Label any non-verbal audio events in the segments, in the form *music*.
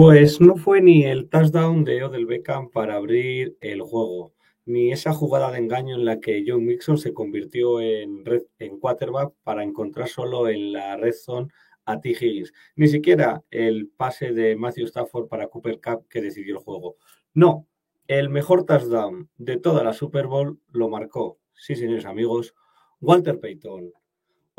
Pues no fue ni el touchdown de Odell Beckham para abrir el juego, ni esa jugada de engaño en la que John Mixon se convirtió en, red, en quarterback para encontrar solo en la red zone a T. Higgins, ni siquiera el pase de Matthew Stafford para Cooper Cup que decidió el juego. No, el mejor touchdown de toda la Super Bowl lo marcó, sí señores amigos, Walter Payton.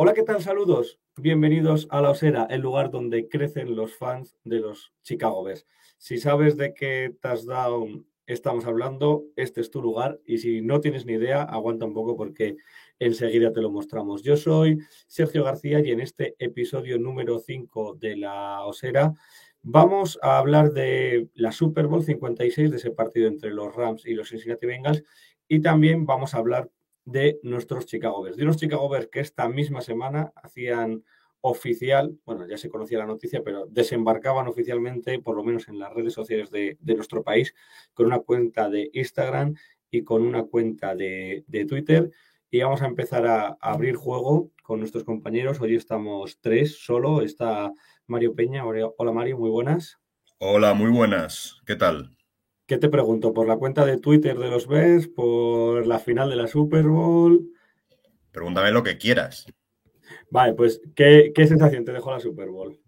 Hola, ¿qué tal? Saludos. Bienvenidos a La Osera, el lugar donde crecen los fans de los Chicago Bears. Si sabes de qué touchdown estamos hablando, este es tu lugar y si no tienes ni idea, aguanta un poco porque enseguida te lo mostramos. Yo soy Sergio García y en este episodio número 5 de La Osera vamos a hablar de la Super Bowl 56, de ese partido entre los Rams y los Cincinnati Bengals y también vamos a hablar de nuestros Chicago Bears. De unos Chicago Bears que esta misma semana hacían oficial, bueno, ya se conocía la noticia, pero desembarcaban oficialmente, por lo menos en las redes sociales de, de nuestro país, con una cuenta de Instagram y con una cuenta de, de Twitter. Y vamos a empezar a, a, abrir juego con nuestros compañeros. Hoy estamos tres solo. Está Mario Peña. Hola Mario, muy buenas. Hola, muy buenas. ¿Qué tal? ¿Qué te pregunto? ¿Por la cuenta de Twitter de los Bears? ¿Por la final de la Super Bowl? Pregúntame lo que quieras. Vale, pues, ¿qué, ¿qué, sensación te dejó la Super Bowl?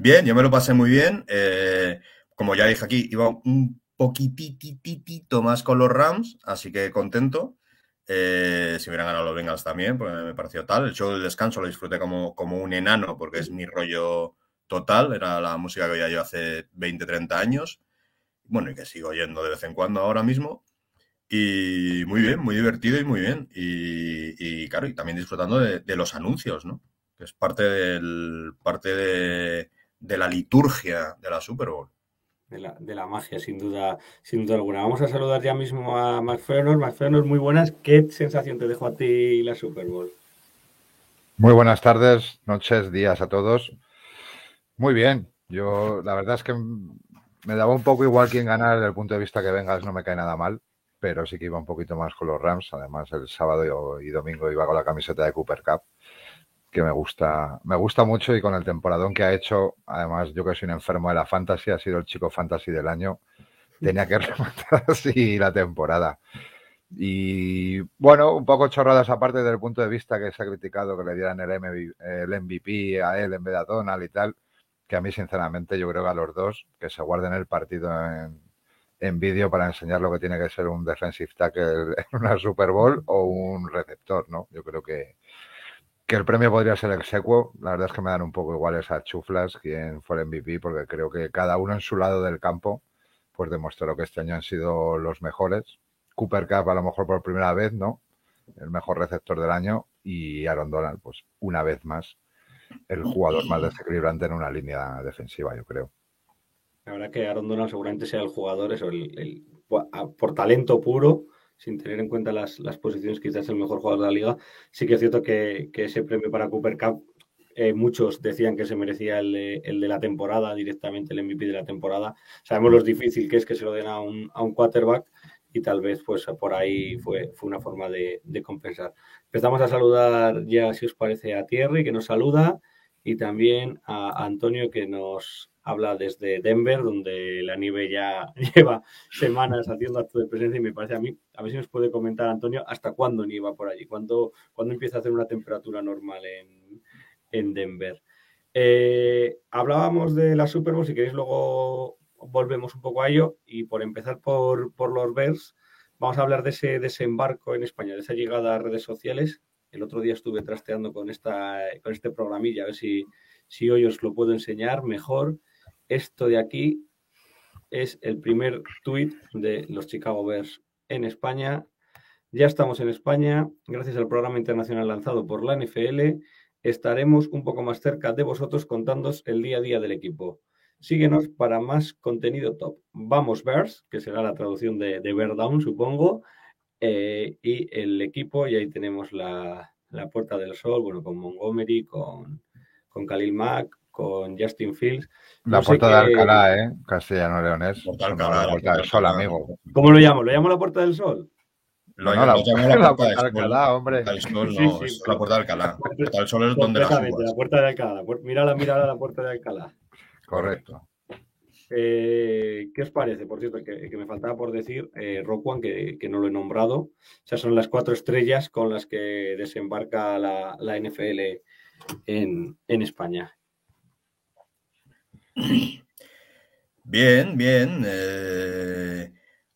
Bien, yo me lo pasé muy bien. Eh, como ya dije aquí, iba un poquititito más con los Rams, así que contento. Eh, si hubieran ganado los Bengals también, pues me pareció tal. El show del descanso lo disfruté como, como un enano, porque es mi rollo total. Era la música que oía yo hace 20, 30 años bueno, y que sigo oyendo de vez en cuando ahora mismo. Y muy bien, muy divertido y muy bien. Y, y claro, y también disfrutando de, de, los anuncios, ¿no? Que es parte del parte de, de, la liturgia de la Super Bowl. De la, de la, magia, sin duda, sin duda alguna. Vamos a saludar ya mismo a McFernos. McFernos, muy buenas. ¿Qué sensación te dejó a ti la Super Bowl? Muy buenas tardes, noches, días a todos. Muy bien. Yo, la verdad es que me daba un poco igual quién ganar desde el punto de vista que vengas, no me cae nada mal, pero sí que iba un poquito más con los Rams. Además, el sábado y domingo iba con la camiseta de Cooper Cup, que me gusta, me gusta mucho y con el temporadón que ha hecho, además yo que soy un enfermo de la fantasy, ha sido el chico fantasy del año, tenía que *laughs* rematar así la temporada. Y bueno, un poco chorradas aparte desde el punto de vista que se ha criticado que le dieran el MVP a él en vez de a Donald y tal que a mí sinceramente yo creo que a los dos que se guarden el partido en, en vídeo para enseñar lo que tiene que ser un defensive tackle *laughs* en una Super Bowl o un receptor, ¿no? Yo creo que, que el premio podría ser execuo. La verdad es que me dan un poco igual esas chuflas quién fue el MVP porque creo que cada uno en su lado del campo pues demostró que este año han sido los mejores. Cooper Cup a lo mejor por primera vez, ¿no? El mejor receptor del año y Aaron Donald pues una vez más el jugador más desequilibrante en una línea defensiva, yo creo. La verdad que Aaron Donald seguramente sea el jugador, eso, el, por talento puro, sin tener en cuenta las, las, posiciones, quizás el mejor jugador de la liga. Sí que es cierto que, que ese premio para Cooper Cup, eh, muchos decían que se merecía el de, el de, la temporada, directamente el MVP de la temporada. Sabemos lo difícil que es que se lo den a un, a un quarterback y tal vez pues por ahí fue, fue una forma de, compensar. Empezamos a saludar ya, si os parece, a Thierry, que nos saluda, y también a Antonio, que nos habla desde Denver, donde la nieve ya *laughs* lleva semanas haciendo acto de presencia y me parece a mí, a ver si nos puede comentar Antonio, hasta cuándo nieva por allí, cuándo, cuándo empieza a hacer una temperatura normal en, en Denver. Eh, hablábamos de la Super si queréis luego volvemos un poco a ello y por empezar por, por los Bears, vamos a hablar de ese desembarco en España, de esa llegada a redes sociales. El otro día estuve trasteando con, esta, con este programilla, a ver si, Si hoy os lo puedo enseñar mejor, esto de aquí es el primer tweet de los Chicago Bears en España. Ya estamos en España, gracias al programa internacional lanzado por la NFL. Estaremos un poco más cerca de vosotros contándos el día a día del equipo. Síguenos para más contenido top. Vamos Bears, que será la traducción de, de Bear Down, supongo, eh, y el equipo, y ahí tenemos la, la, Puerta del Sol, bueno, con Montgomery, con, con Khalil Mack, con Justin Fields. La No puerta de Alcalá, ¿eh? Castellano Leonés. Puerta de Eso no, Alcalá, la puerta del sol, amigo. ¿Cómo lo llamo? ¿Lo llamo la Puerta del Sol? Lo No, la- lo la la, puerta de. Alcalá, hombre. La puerta del sol Sí, no, sí, es sí. la puerta de Alcalá. La puerta del sol es donde la la Puerta de Alcalá. La puer- Mírala, mírala, la Puerta de Alcalá. Correcto. Eh, ¿Qué os parece? Por cierto, que, que me faltaba por decir, eh, Rock One, que, que no lo he nombrado. O sea, son las cuatro estrellas con las que desembarca la, la NFL en, en España. Bien, bien. eh,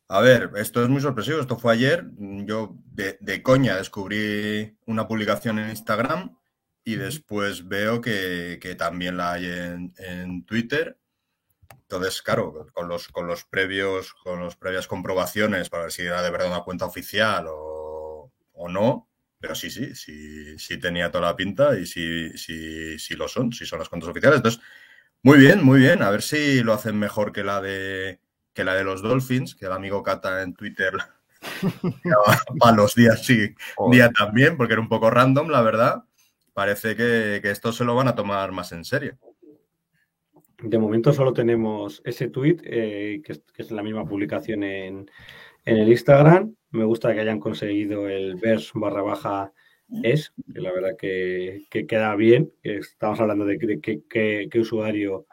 a ver, esto es muy sorpresivo. Esto fue ayer. Yo de, de coña descubrí una publicación en Instagram y después veo que, que también la hay en, en Twitter. Entonces, claro, con los, con los previos, con las previas comprobaciones para ver si era de verdad una cuenta oficial o, o no. Pero sí, sí, sí, sí tenía toda la pinta y sí, sí, sí lo son, sí son las cuentas oficiales. Entonces, muy bien, muy bien. A ver si lo hacen mejor que la de que la de los Dolphins, que el amigo Cata en Twitter para *laughs* *laughs* los días sí, Joder. día también, porque era un poco random, la verdad. Parece que, que esto se lo van a tomar más en serio. De momento solo tenemos ese tweet, eh, que, es, que es la misma publicación en, en el Instagram. Me gusta que hayan conseguido el vers barra baja es, que la verdad que, que queda bien. Estamos hablando de qué usuario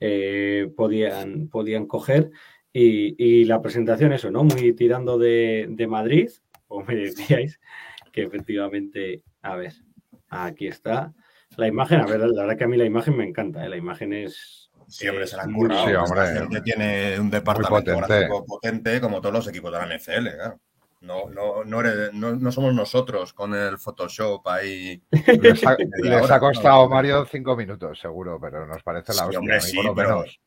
eh, podían, podían coger. Y, y la presentación, eso, ¿no? Muy tirando de, de Madrid, como me decíais, que efectivamente, a ver, aquí está. La imagen, a ver, la verdad que a mí la imagen me encanta, ¿eh? la imagen es... Siempre se la han currado. Sí, hombre. gente tiene un departamento potente. gráfico potente como todos los equipos de la NFL. claro. No, no, no, eres- no- no somos nosotros con el Photoshop ahí. *laughs* Les ha, les costado. Mario cinco minutos, seguro, pero nos parece la Sí, hostia. hombre, sí, por lo pero- menos.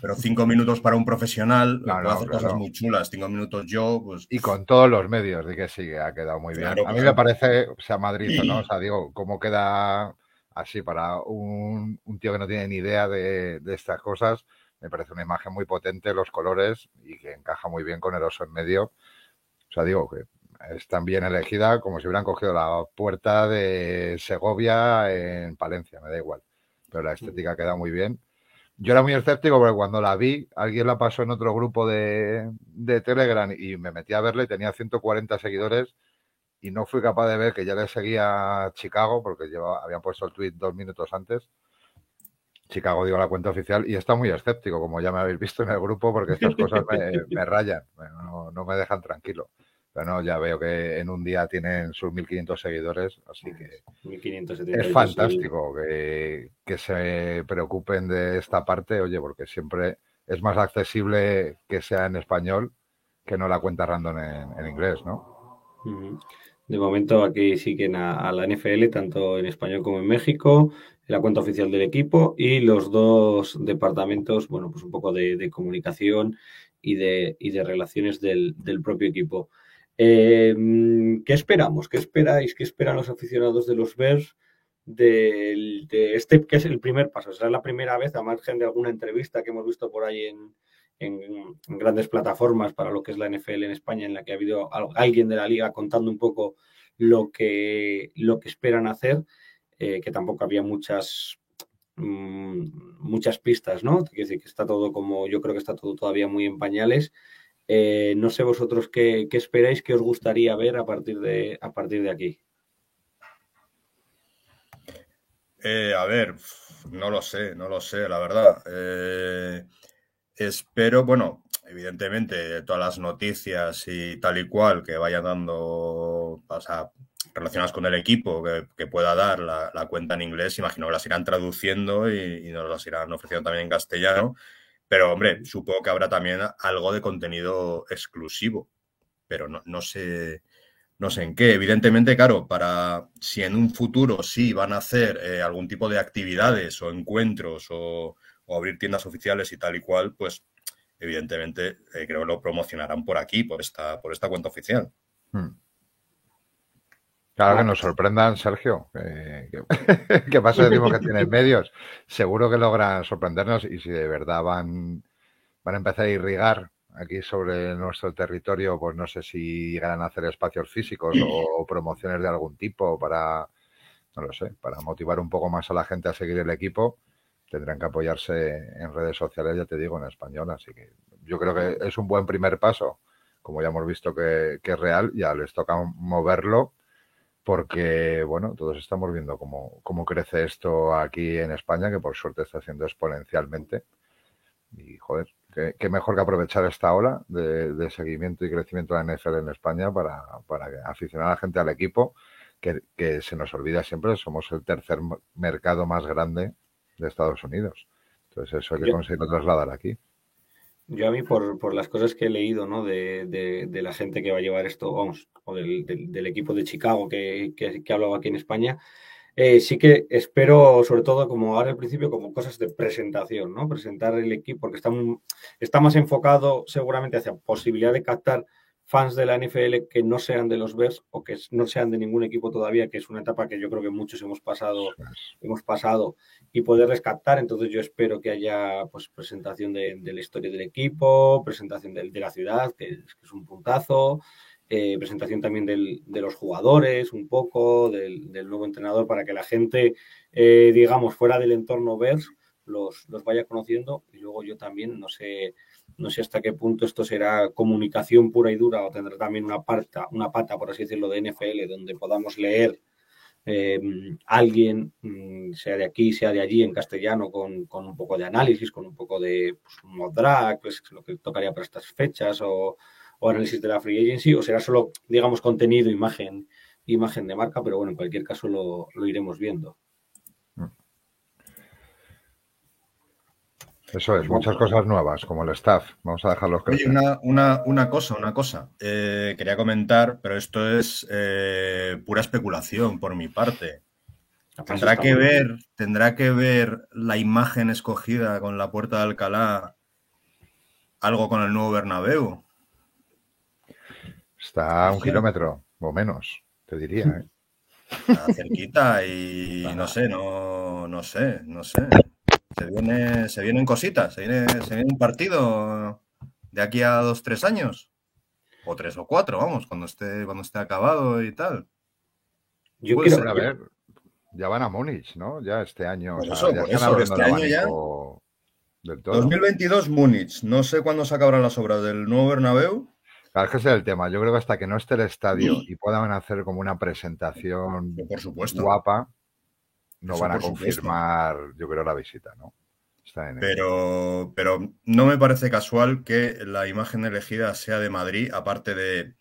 Pero cinco minutos para un profesional No, puede no, hacer claro. cosas muy chulas. Cinco minutos yo, pues. Y con todos los medios, de que sí, que ha quedado muy bien. Claro, a mí me parece, o sea, Madrid o no, o sea, digo, cómo queda así para un, un tío que no tiene ni idea de, de estas cosas, me parece una imagen muy potente, los colores, y que encaja muy bien con el oso en medio. O sea, digo que es tan bien elegida como si hubieran cogido la puerta de Segovia en Palencia, me da igual. Pero la estética queda muy bien. Yo era muy escéptico porque cuando la vi, alguien la pasó en otro grupo de, de Telegram y me metí a verla y tenía 140 seguidores y no fui capaz de ver que ya le seguía a Chicago porque llevaba, habían puesto el tweet dos minutos antes. Chicago, digo, la cuenta oficial, y está muy escéptico, como ya me habéis visto en el grupo, porque estas cosas me, rayan, no me dejan tranquilo. Pero no, ya veo que en un día tienen sus 1.500 seguidores, así que 1570. es fantástico que, que se preocupen de esta parte, oye, porque siempre es más accesible que sea en español que no la cuenta random en, en inglés, ¿no? De momento aquí siguen a, a la NFL, tanto en español como en México, la cuenta oficial del equipo y los dos departamentos, bueno, pues un poco de, de comunicación y de, y de relaciones del, del propio equipo. Eh, ¿Qué esperamos? ¿Qué esperáis? ¿Qué esperan los aficionados de los Bears de este que es el primer paso? Será la primera vez, a margen de alguna entrevista que hemos visto por ahí en, grandes plataformas para lo que es la NFL en España, en la que ha habido al- alguien de la liga contando un poco lo que, lo que esperan hacer, eh, que tampoco había muchas mm, muchas pistas, ¿no? Quiero decir que está todo como, yo creo que está todo todavía muy en pañales. Eh, no sé vosotros qué, qué esperáis, qué os gustaría ver a partir de, a partir de aquí. Eh, a ver, no lo sé, no lo sé, la verdad. Eh, espero, bueno, evidentemente, todas las noticias y tal y cual que vayan dando, o sea, relacionadas con el equipo que, que pueda dar la, la cuenta en inglés, imagino que las irán traduciendo y, y nos las irán ofreciendo también en castellano. Pero, hombre, supongo que habrá también algo de contenido exclusivo. Pero no, no sé, no sé en qué. Evidentemente, claro, para si en un futuro sí van a hacer eh, algún tipo de actividades o encuentros o, o, abrir tiendas oficiales y tal y cual, pues evidentemente eh, creo que lo promocionarán por aquí, por esta, por esta cuenta oficial. Hmm. Claro que nos sorprendan, Sergio. Eh, que, que pasa decimos *laughs* que tienen medios. Seguro que logran sorprendernos y si de verdad van, van a empezar a irrigar aquí sobre nuestro territorio, pues no sé si llegarán a hacer espacios físicos o, promociones de algún tipo para, no lo sé, para motivar un poco más a la gente a seguir el equipo, tendrán que apoyarse en redes sociales, ya te digo, en español. Así que yo creo que es un buen primer paso, como ya hemos visto que, que es real, ya les toca moverlo porque, bueno, todos estamos viendo cómo, cómo crece esto aquí en España, que por suerte está haciendo exponencialmente. Y, joder, qué, mejor que aprovechar esta ola de, seguimiento y crecimiento de la NFL en España para, aficionar a la gente al equipo, que, se nos olvida siempre, somos el tercer mercado más grande de Estados Unidos. Entonces eso hay que conseguirlo trasladar aquí. Yo a mí, por, las cosas que he leído, ¿no? De, la gente que va a llevar esto, vamos, o del, equipo de Chicago que, que, que ha hablado aquí en España, eh, sí que espero, sobre todo, como ahora al principio, como cosas de presentación, ¿no? Presentar el equipo, porque está, está más enfocado seguramente hacia posibilidad de captar fans de la NFL que no sean de los Bears o que no sean de ningún equipo todavía, que es una etapa que yo creo que muchos hemos pasado, hemos pasado y poder rescatar. Entonces yo espero que haya pues presentación de, la historia del equipo, presentación de, la ciudad, que es, un puntazo, eh, presentación también de los jugadores, un poco, del, nuevo entrenador, para que la gente, eh, digamos, fuera del entorno Bears, los, los vaya conociendo. Y luego yo también, no sé no sé hasta qué punto esto será comunicación pura y dura o tendrá también una, pata, una pata, por así decirlo, de NFL, donde podamos leer eh, alguien, mm, sea de aquí, sea de allí, en castellano, con, un poco de análisis, con un poco de pues, mod drag, pues, lo que tocaría para estas fechas, o, análisis de la free agency, o será solo, digamos, contenido, imagen, imagen de marca, pero bueno, en cualquier caso lo iremos viendo. Eso es, muchas cosas nuevas, como el staff. Vamos a dejarlos crecer. Oye, una, una, cosa, una cosa. Eh, quería comentar, pero esto es eh, pura especulación por mi parte. Tendrá que ver, tendrá que ver la imagen escogida con la puerta de Alcalá algo con el nuevo Bernabéu. Está a un kilómetro o menos, te diría. ¿eh? Está cerquita y no sé, no, no sé, no sé. Se, viene, se vienen cositas, se viene, se viene un partido de aquí a dos, tres años. O tres o cuatro, vamos, cuando esté, cuando esté acabado y tal. Yo quiero a ver, ya van a Múnich, ¿no? Ya este año. ya están este año ya. 2022 Múnich. No sé cuándo se acabarán las obras del nuevo Bernabéu. Claro, es que ese es el tema. Yo creo que hasta que no esté el estadio y puedan hacer como una presentación por supuesto. guapa, no van a confirmar, yo creo, la visita, ¿no? pero, pero no me parece casual que la imagen elegida sea de Madrid, aparte de,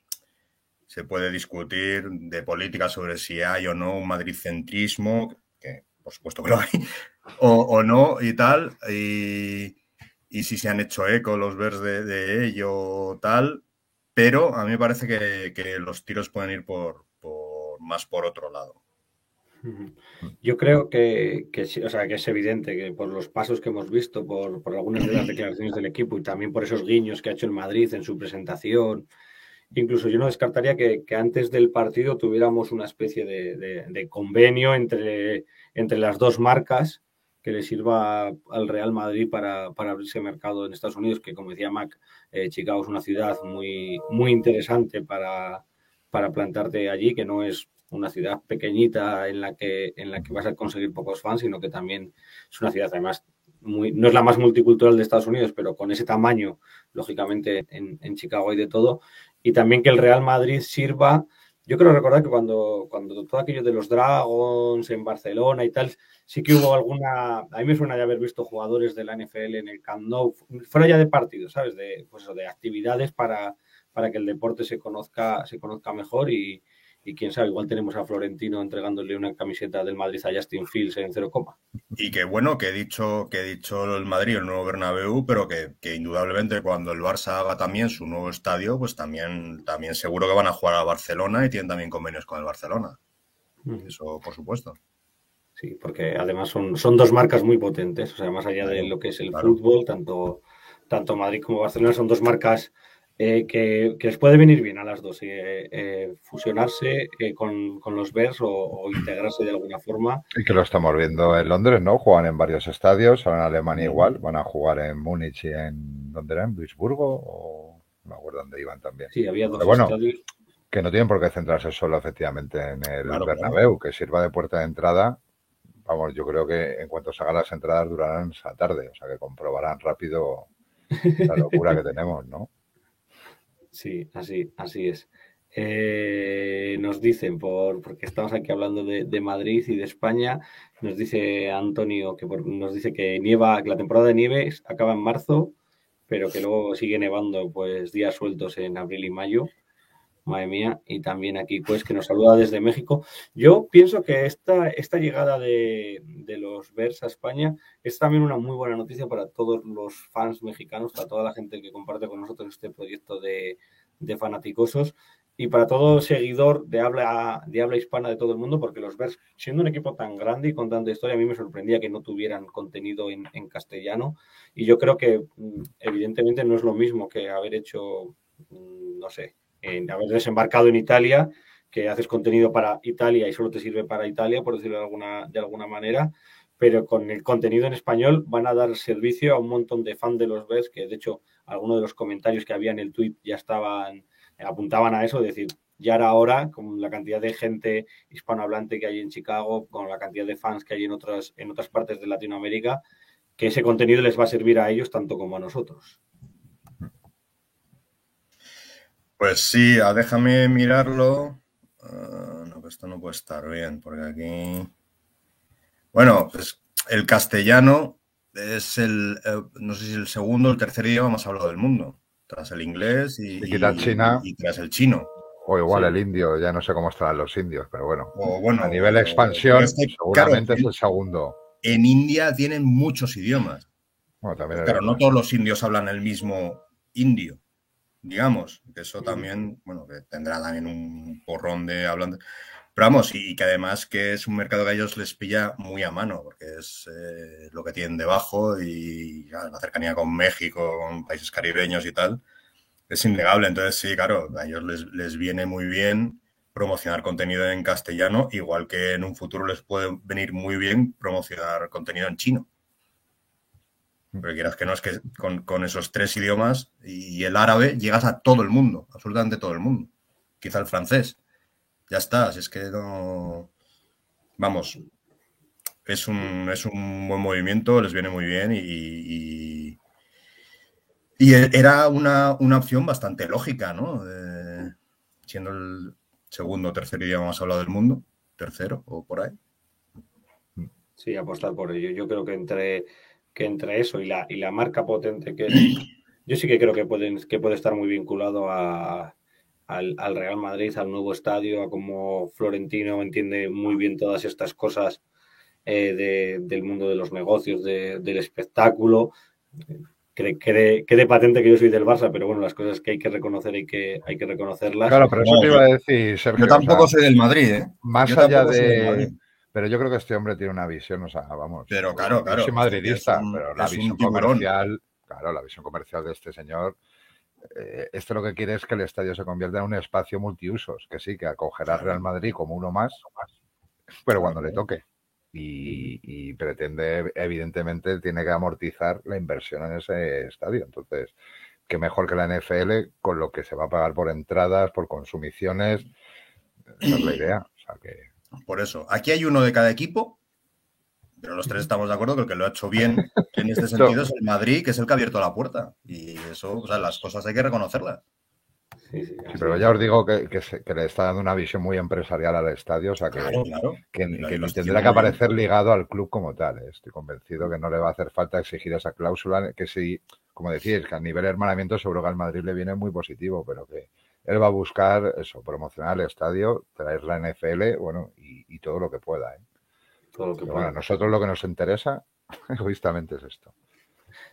se puede discutir de política sobre si hay o no un madridcentrismo, que por supuesto que lo hay, *laughs* o, no y tal, y, si se han hecho eco los vers de, de ello tal, pero a mí me parece que, los tiros pueden ir por, por más por otro lado. Yo creo que, que, o sea, que es evidente que por los pasos que hemos visto, por, algunas de las declaraciones del equipo y también por esos guiños que ha hecho el Madrid en su presentación, incluso yo no descartaría que, antes del partido tuviéramos una especie de, convenio entre, entre las dos marcas que le sirva al Real Madrid para, para abrirse mercado en Estados Unidos, que como decía Mac, eh, Chicago es una ciudad muy, muy interesante para, para plantarte allí, que no es una ciudad pequeñita en la que en la que vas a conseguir pocos fans, sino que también es una ciudad además muy, no es la más multicultural de Estados Unidos, pero con ese tamaño, lógicamente en, en Chicago hay de todo, y también que el Real Madrid sirva. Yo creo recordar que cuando, cuando todo aquello de los Dragons en Barcelona y tal, sí que hubo alguna. A mí me suena ya haber visto jugadores de la NFL en el Camp Nou, fuera ya de partidos, ¿sabes? De, pues de actividades para, para que el deporte se conozca, se conozca mejor y, y quién sabe, igual tenemos a Florentino entregándole una camiseta del Madrid a Justin Fields en cero coma. Y que bueno, que he dicho, que he dicho el Madrid, el nuevo Bernabéu, pero que, que, indudablemente cuando el Barça haga también su nuevo estadio, pues también, también seguro que van a jugar a Barcelona y tienen también convenios con el Barcelona. Eso, por supuesto. Sí, porque además son, son dos marcas muy potentes, o sea, más allá de lo que es el claro. fútbol, tanto, tanto Madrid como Barcelona son dos marcas eh, que, que, les puede venir bien a las dos, eh, eh, fusionarse con, con, los Bears o, o, integrarse de alguna forma. Y que lo estamos viendo en Londres, ¿no? Juegan en varios estadios, ahora en Alemania igual, van a jugar en Múnich y en, ¿dónde era? ¿En Duisburgo? O no me acuerdo dónde iban también. Sí, había dos Pero bueno, estadios. Que no tienen por qué centrarse solo efectivamente en el Claro, Bernabéu, que sirva de puerta de entrada. Vamos, yo creo que en cuanto se hagan las entradas durarán esa tarde, o sea que comprobarán rápido la locura que *laughs* tenemos, ¿no? Sí, así, así es. Eh, nos dicen, por, porque estamos aquí hablando de, de, Madrid y de España, nos dice Antonio que por, nos dice que nieva, que la temporada de nieve acaba en marzo, pero que luego sigue nevando pues días sueltos en abril y mayo. Madre mía, y también aquí pues que nos saluda desde México. Yo pienso que esta, esta llegada de, de los Bears a España es también una muy buena noticia para todos los fans mexicanos, para toda la gente que comparte con nosotros este proyecto de, de fanaticosos y para todo seguidor de habla, de habla hispana de todo el mundo, porque los Bears, siendo un equipo tan grande y con tanta historia, a mí me sorprendía que no tuvieran contenido en, en castellano. Y yo creo que, mm, evidentemente, no es lo mismo que haber hecho, mm, no sé, en haber desembarcado en Italia, que haces contenido para Italia y solo te sirve para Italia, por decirlo de alguna, de alguna manera, pero con el contenido en español van a dar servicio a un montón de fans de los Bears, que de hecho algunos de los comentarios que había en el tweet ya estaban, apuntaban a eso, es decir, ya era hora, con la cantidad de gente hispanohablante que hay en Chicago, con la cantidad de fans que hay en otras, en otras partes de Latinoamérica, que ese contenido les va a servir a ellos tanto como a nosotros. Pues sí, ah, déjame mirarlo. Uh, no, que esto no puede estar bien, porque aquí. Bueno, pues el castellano es el, eh, no sé si el segundo o el tercer idioma más hablado del mundo, tras el inglés y, Y tras China. y tras el chino. O igual Sí. el indio, ya no sé cómo estarán los indios, pero bueno. O bueno, A nivel de expansión, seguramente claro, es el segundo. en India tienen muchos idiomas. Bueno, también Claro, el- no todos los indios hablan el mismo indio, digamos, que eso también, bueno, que tendrá también un porrón de hablantes. Pero vamos, y que además que es un mercado que a ellos les pilla muy a mano, porque es eh, lo que tienen debajo y ya, la cercanía con México, con países caribeños y tal, es innegable. Entonces, sí, claro, a ellos les, les viene muy bien promocionar contenido en castellano, igual que en un futuro les puede venir muy bien promocionar contenido en chino. Pero quieras que no, es que con, esos tres idiomas y el árabe llegas a todo el mundo, absolutamente todo el mundo. Quizá el francés. Ya está, si es que no. Vamos, es un, es un buen movimiento, les viene muy bien y. y, era una, una opción bastante lógica, ¿no? Siendo el segundo o tercer idioma más hablado del mundo, tercero o por ahí. Sí, apostar por ello. Yo creo que entre, que entre eso y la, y la marca potente que es, yo sí que creo que, pueden, que puede estar muy vinculado a, al, al Real Madrid, al nuevo estadio, a cómo Florentino entiende muy bien todas estas cosas eh, de, del mundo de los negocios, de, del espectáculo. Que, que, que de patente que yo soy del Barça, pero bueno, las cosas que hay que reconocer hay que, hay que reconocerlas. Claro, pero eso No, te iba a decir, Sergio. Yo tampoco o sea, soy del Madrid, ¿eh? más Yo allá tampoco soy del de. Pero yo creo que este hombre tiene una visión, o sea, vamos. Pero claro, claro, soy madridista, es un- pero la visión comercial, claro, la visión comercial de este señor. eh, esto lo que quiere es que el estadio se convierta en un espacio multiusos, que sí, que acogerá al Real Madrid como uno más, pero cuando le toque. Y, y pretende, evidentemente, tiene que amortizar la inversión en ese estadio. Entonces, qué mejor que la NFL con lo que se va a pagar por entradas, por consumiciones. Esa es la idea. O sea que Por eso, aquí hay uno de cada equipo, pero los tres estamos de acuerdo que el que lo ha hecho bien en este *laughs* sentido es el Madrid, que es el que ha abierto la puerta. Y eso, o sea, las cosas hay que reconocerlas. Sí, sí, Sí, así pero ya os digo que, que se- que le está dando una visión muy empresarial al estadio, o sea que, Claro, claro. ni tendrá que aparecer ligado al club como tal. ¿eh? Estoy convencido que no le va a hacer falta exigir esa cláusula, que sí, como decís, que a nivel hermanamiento seguro que al Madrid le viene muy positivo, pero que él va a buscar eso, promocionar el estadio, traer la NFL, bueno, y, y todo lo que pueda. ¿eh? Todo lo que Pero pueda. bueno, a nosotros lo que nos interesa, *laughs* egoístamente, es esto.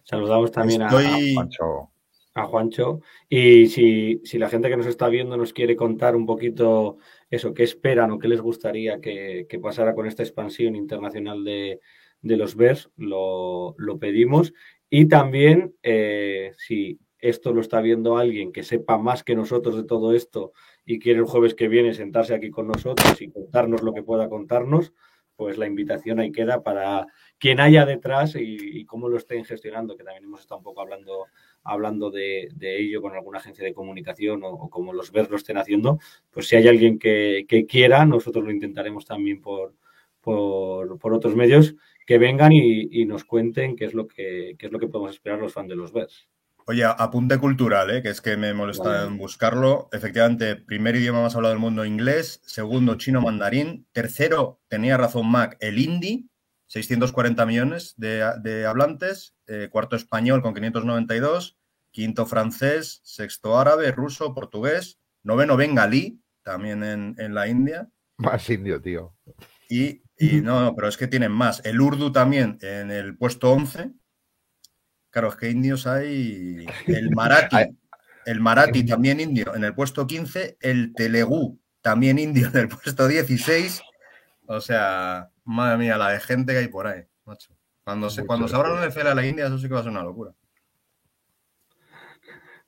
Saludamos también a, Juancho, a Juancho. Y si, si la gente que nos está viendo nos quiere contar un poquito eso, qué esperan o qué les gustaría que, que pasara con esta expansión internacional de, de los Bears, lo, lo pedimos. Y también, eh, si esto lo está viendo alguien que sepa más que nosotros de todo esto y quiere el jueves que viene sentarse aquí con nosotros y contarnos lo que pueda contarnos, pues la invitación ahí queda para quien haya detrás y, cómo lo estén gestionando, que también hemos estado un poco hablando hablando de, ello con alguna agencia de comunicación o, o como los ver lo estén haciendo, pues si hay alguien que, quiera, nosotros lo intentaremos también por, por, otros medios, que vengan y, nos cuenten qué es lo que qué es lo que podemos esperar los fans de los Bears. Oye, apunte cultural, ¿eh? que es que me molesta Vale. en buscarlo. Efectivamente, primer idioma más hablado del mundo, inglés. Segundo, chino mandarín. Tercero, tenía razón Mac, el hindi, 640 millones de, de hablantes. Eh, cuarto, español con 592. Quinto, francés. Sexto, árabe, ruso, portugués. Noveno, bengalí, también en, en la India. más indio, tío. Y, y no, no, pero es que tienen más. El urdu también en el puesto 11. Claro, es que indios hay. El marathi. El marathi también indio en el puesto 15. El telegú también indio en el puesto 16. O sea, madre mía, la de gente que hay por ahí, macho. Cuando se, Mucho cuando se de abra todo. una NFL a la India, eso sí que va a ser una locura.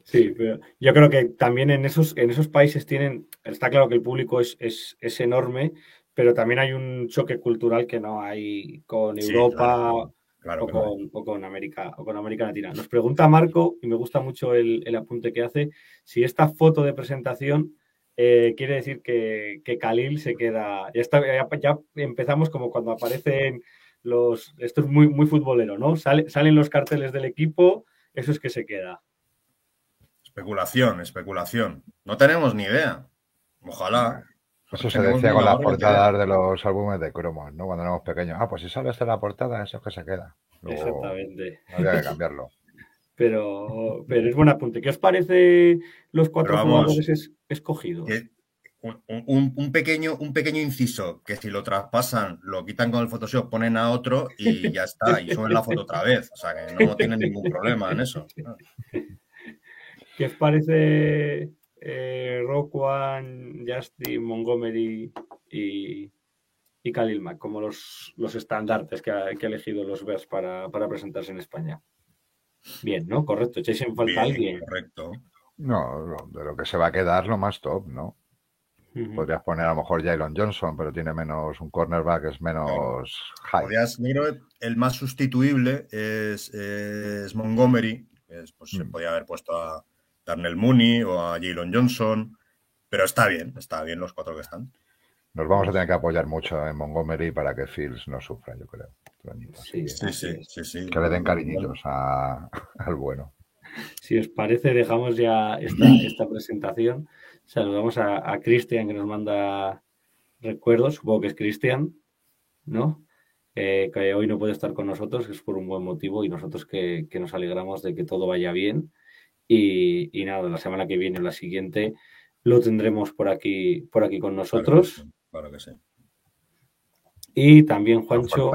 Sí, pero yo creo que también en esos, en esos países tienen, está claro que el público es, es, es enorme, pero también hay un choque cultural que no hay con Sí, Europa, claro, Claro o no. con, o con América o con América Latina. Nos pregunta Marco, y me gusta mucho el, el apunte que hace, si esta foto de presentación eh, quiere decir que, que Khalil se queda. Ya, está, ya, ya empezamos como cuando aparecen los. Esto es muy, muy futbolero, ¿no? Sale- salen los carteles del equipo, eso es que se queda. Especulación, especulación. No tenemos ni idea. Ojalá. Eso se decía con la las portadas de los álbumes de cromos, ¿no? Cuando éramos pequeños. Ah, pues si sale esta la portada, eso es que se queda. Luego Exactamente. habría que cambiarlo. *laughs* Pero, pero es buen apunte. ¿Qué os parece los cuatro jugadores es- escogidos? Que un, un- un pequeño, un pequeño inciso, que si lo traspasan, lo quitan con el Photoshop, ponen a otro y ya está, y suben la foto otra vez. O sea que no tienen ningún problema en eso. ¿Qué os parece eh, Roquan, Justin, Montgomery y, y Khalil Mack como los, los estandartes que ha, que ha elegido los Bears para, para presentarse en España? Bien, ¿no? Correcto. ¿Echáis en falta Bien, alguien? correcto. No, de lo que se va a quedar lo más top, ¿no? Podrías poner a lo mejor Jalen Johnson, pero tiene menos, un cornerback es menos high. Podrías- el más sustituible es, es Montgomery, que es, pues, se Mm. podía haber puesto a Darnell Mooney o a Jalen Johnson, pero está bien, está bien los cuatro que están. Nos vamos a tener que apoyar mucho en Montgomery para que Fields no sufra, yo creo. Sí, Sí, sí, sí, sí. Que le den cariñitos a- *laughs* al bueno. Si os parece, dejamos ya esta, *clears throat* esta presentación. Saludamos a, a Cristian que nos manda recuerdos, supongo que es Cristian, ¿no? Eh, que hoy no puede estar con nosotros, es por un buen motivo y nosotros que, que nos alegramos de que todo vaya bien. Y, y nada, la semana que viene o la siguiente lo tendremos por aquí, por aquí con nosotros. Claro que sí. Y también Juancho,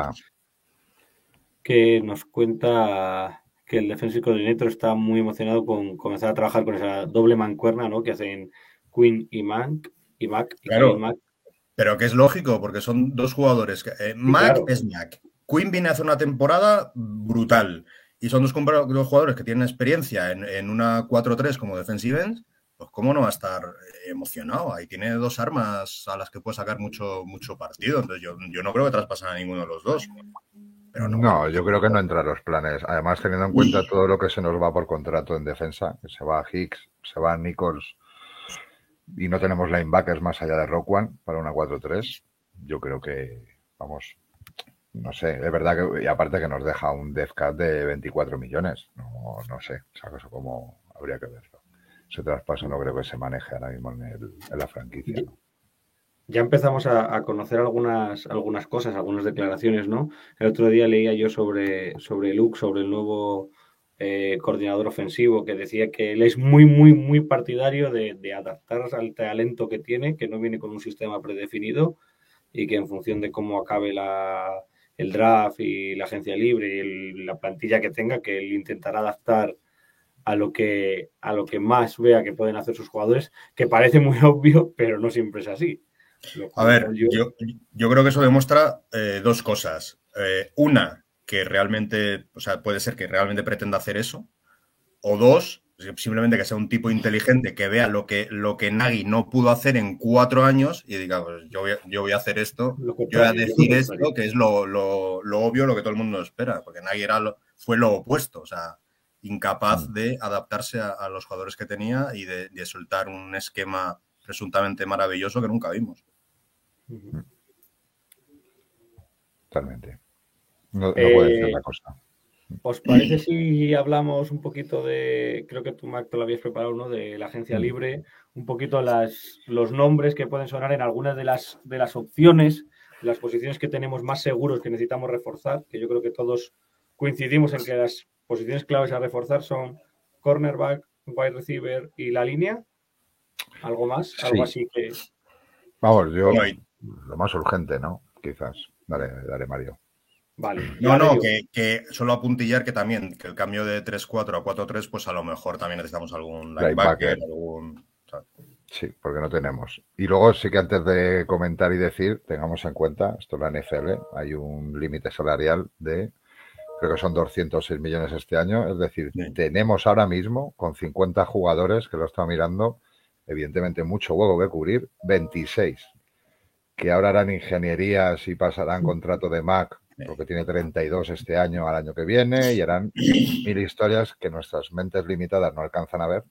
que nos cuenta que el Defensive Coordinator está muy emocionado con comenzar a trabajar con esa doble mancuerna ¿no? que hacen Quinn y Mac y Mac y Claro. Pero que es lógico, porque son dos jugadores. que- eh, Mac claro. es Mac. Quinn viene a hacer una temporada brutal. Y son dos, jugadores que tienen experiencia en, en una 4-3 como defensive. Pues cómo no va a estar emocionado. Ahí tiene dos armas a las que puede sacar mucho, mucho partido. Entonces yo, yo no creo que traspasen a ninguno de los dos. Pero no. No, yo creo que no entra en los planes. Además, teniendo en cuenta todo lo que se nos va por contrato en defensa, que se va a Hicks, se va a Nichols y no tenemos linebackers más allá de Rock One para una 4-3, yo creo que, vamos, no sé, es verdad que, y aparte que nos deja un dev cap de 24 millones, no, no sé, o sea, eso como habría que verlo. Ese traspaso no creo que se maneje ahora mismo en, el- en la franquicia. ¿no? Ya empezamos a, a conocer algunas, algunas cosas, algunas declaraciones, ¿no? El otro día leía yo sobre, sobre Luke, sobre el nuevo eh, coordinador ofensivo, que decía que él es muy, muy, muy partidario de, de adaptarse al talento que tiene, que no viene con un sistema predefinido y que en función de cómo acabe la, el draft y la agencia libre y el- la plantilla que tenga, que él intentará adaptar a lo que a lo que más vea que pueden hacer sus jugadores, que parece muy *laughs* obvio, pero no siempre es así. A ver, yo, yo creo que eso demuestra eh, dos cosas. Eh, una, que realmente, o sea, puede ser que realmente pretenda hacer eso. O dos, simplemente que sea un tipo inteligente que vea lo que, lo que Nagy no pudo hacer en cuatro años y diga, pues yo voy a, yo voy a hacer esto, yo voy a decir esto, que es lo, lo- lo obvio, lo que todo el mundo espera, porque Nagy era lo- fue lo opuesto, o sea, incapaz de adaptarse a, a los jugadores que tenía y de, de soltar un esquema presuntamente maravilloso que nunca vimos. Ujú. Totalmente. No, no Eh, puede ser la cosa. ¿Os parece si hablamos un poquito de, creo que tú, Mac, te lo habías preparado, ¿no? De la agencia libre, un poquito las, los nombres que pueden sonar en algunas de las, de las opciones, las posiciones que tenemos más seguros que necesitamos reforzar, que yo creo que todos coincidimos en que las posiciones claves a reforzar son cornerback, wide receiver y la línea. ¿Algo más? Algo Sí. así que... Vamos, yo lo más urgente, ¿no? Quizás. Dale, dale, Mario. Vale. No, no, que, que solo apuntillar que también, que el cambio de 3-4 a 4-3, pues a lo mejor también necesitamos algún linebacker, algún... Sí, porque no tenemos. Y luego sí que antes de comentar y decir, tengamos en cuenta, esto es la NFL, hay un límite salarial de, creo que son 206 millones este año, es decir, Sí. tenemos ahora mismo con 50 jugadores, que lo he estado mirando, evidentemente mucho huevo que cubrir, 26, que ahora harán ingenierías y pasarán contrato de Mac, porque tiene 32 este año al año que viene, y harán *clears throat* mil historias que nuestras mentes limitadas no alcanzan a ver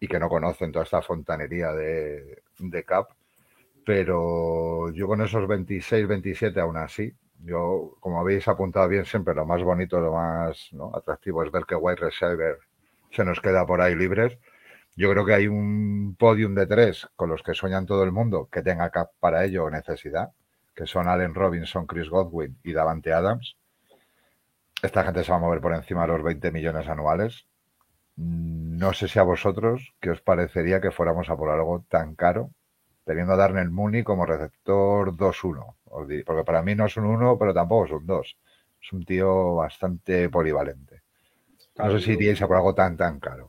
y que no conocen toda esta fontanería de, de Cap. Pero yo con esos 26, 27 aún así, yo, como habéis apuntado bien siempre, lo más bonito, lo más ¿no? atractivo es ver que White Receiver se nos queda por ahí libres. Yo creo que hay un podium de tres con los que sueñan todo el mundo que tenga cap para ello necesidad, que son Allen Robinson, Chris Godwin y Davante Adams. Esta gente se va a mover por encima de los 20 millones anuales. Mm, No sé si a vosotros, ¿qué os parecería que fuéramos a por algo tan caro, teniendo a Darnell Mooney como receptor 2-1? Os di- Porque para mí no es un 1, pero tampoco es un 2. Es un tío bastante polivalente. No sé si iríais a por algo tan, tan caro.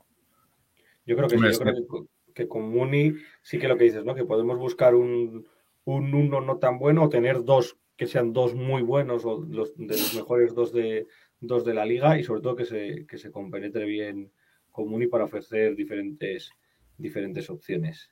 Yo creo que sí, yo creo que, co- que con Muni sí que lo que dices, ¿no? Que podemos buscar un, un uno no tan bueno o tener dos que sean dos muy buenos o los, de los mejores dos de, dos de la liga y sobre todo que se, que se compenetre bien con Muni para ofrecer diferentes, diferentes opciones.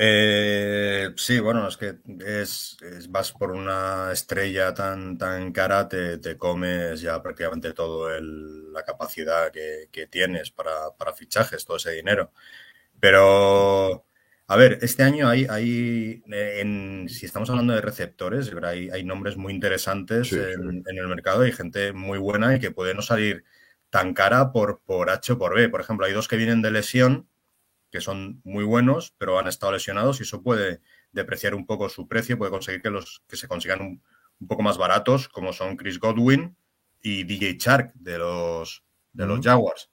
Eh, sí, bueno, es que es, es- vas por una estrella tan, tan cara, te, te comes ya prácticamente todo el- la capacidad que, que tienes para, para fichajes, todo ese dinero. Pero, a ver, este año hay, hay eh, en- si estamos hablando de receptores, hay, hay nombres muy interesantes Sí, sí. en, el mercado, hay gente muy buena y que puede no salir tan cara por, por H o por B. Por ejemplo, hay dos que vienen de lesión, que son muy buenos, pero han estado lesionados y eso puede depreciar un poco su precio, puede conseguir que, los, que se consigan un, un poco más baratos, como son Chris Godwin y DJ Chark de los, de los. Jaguars.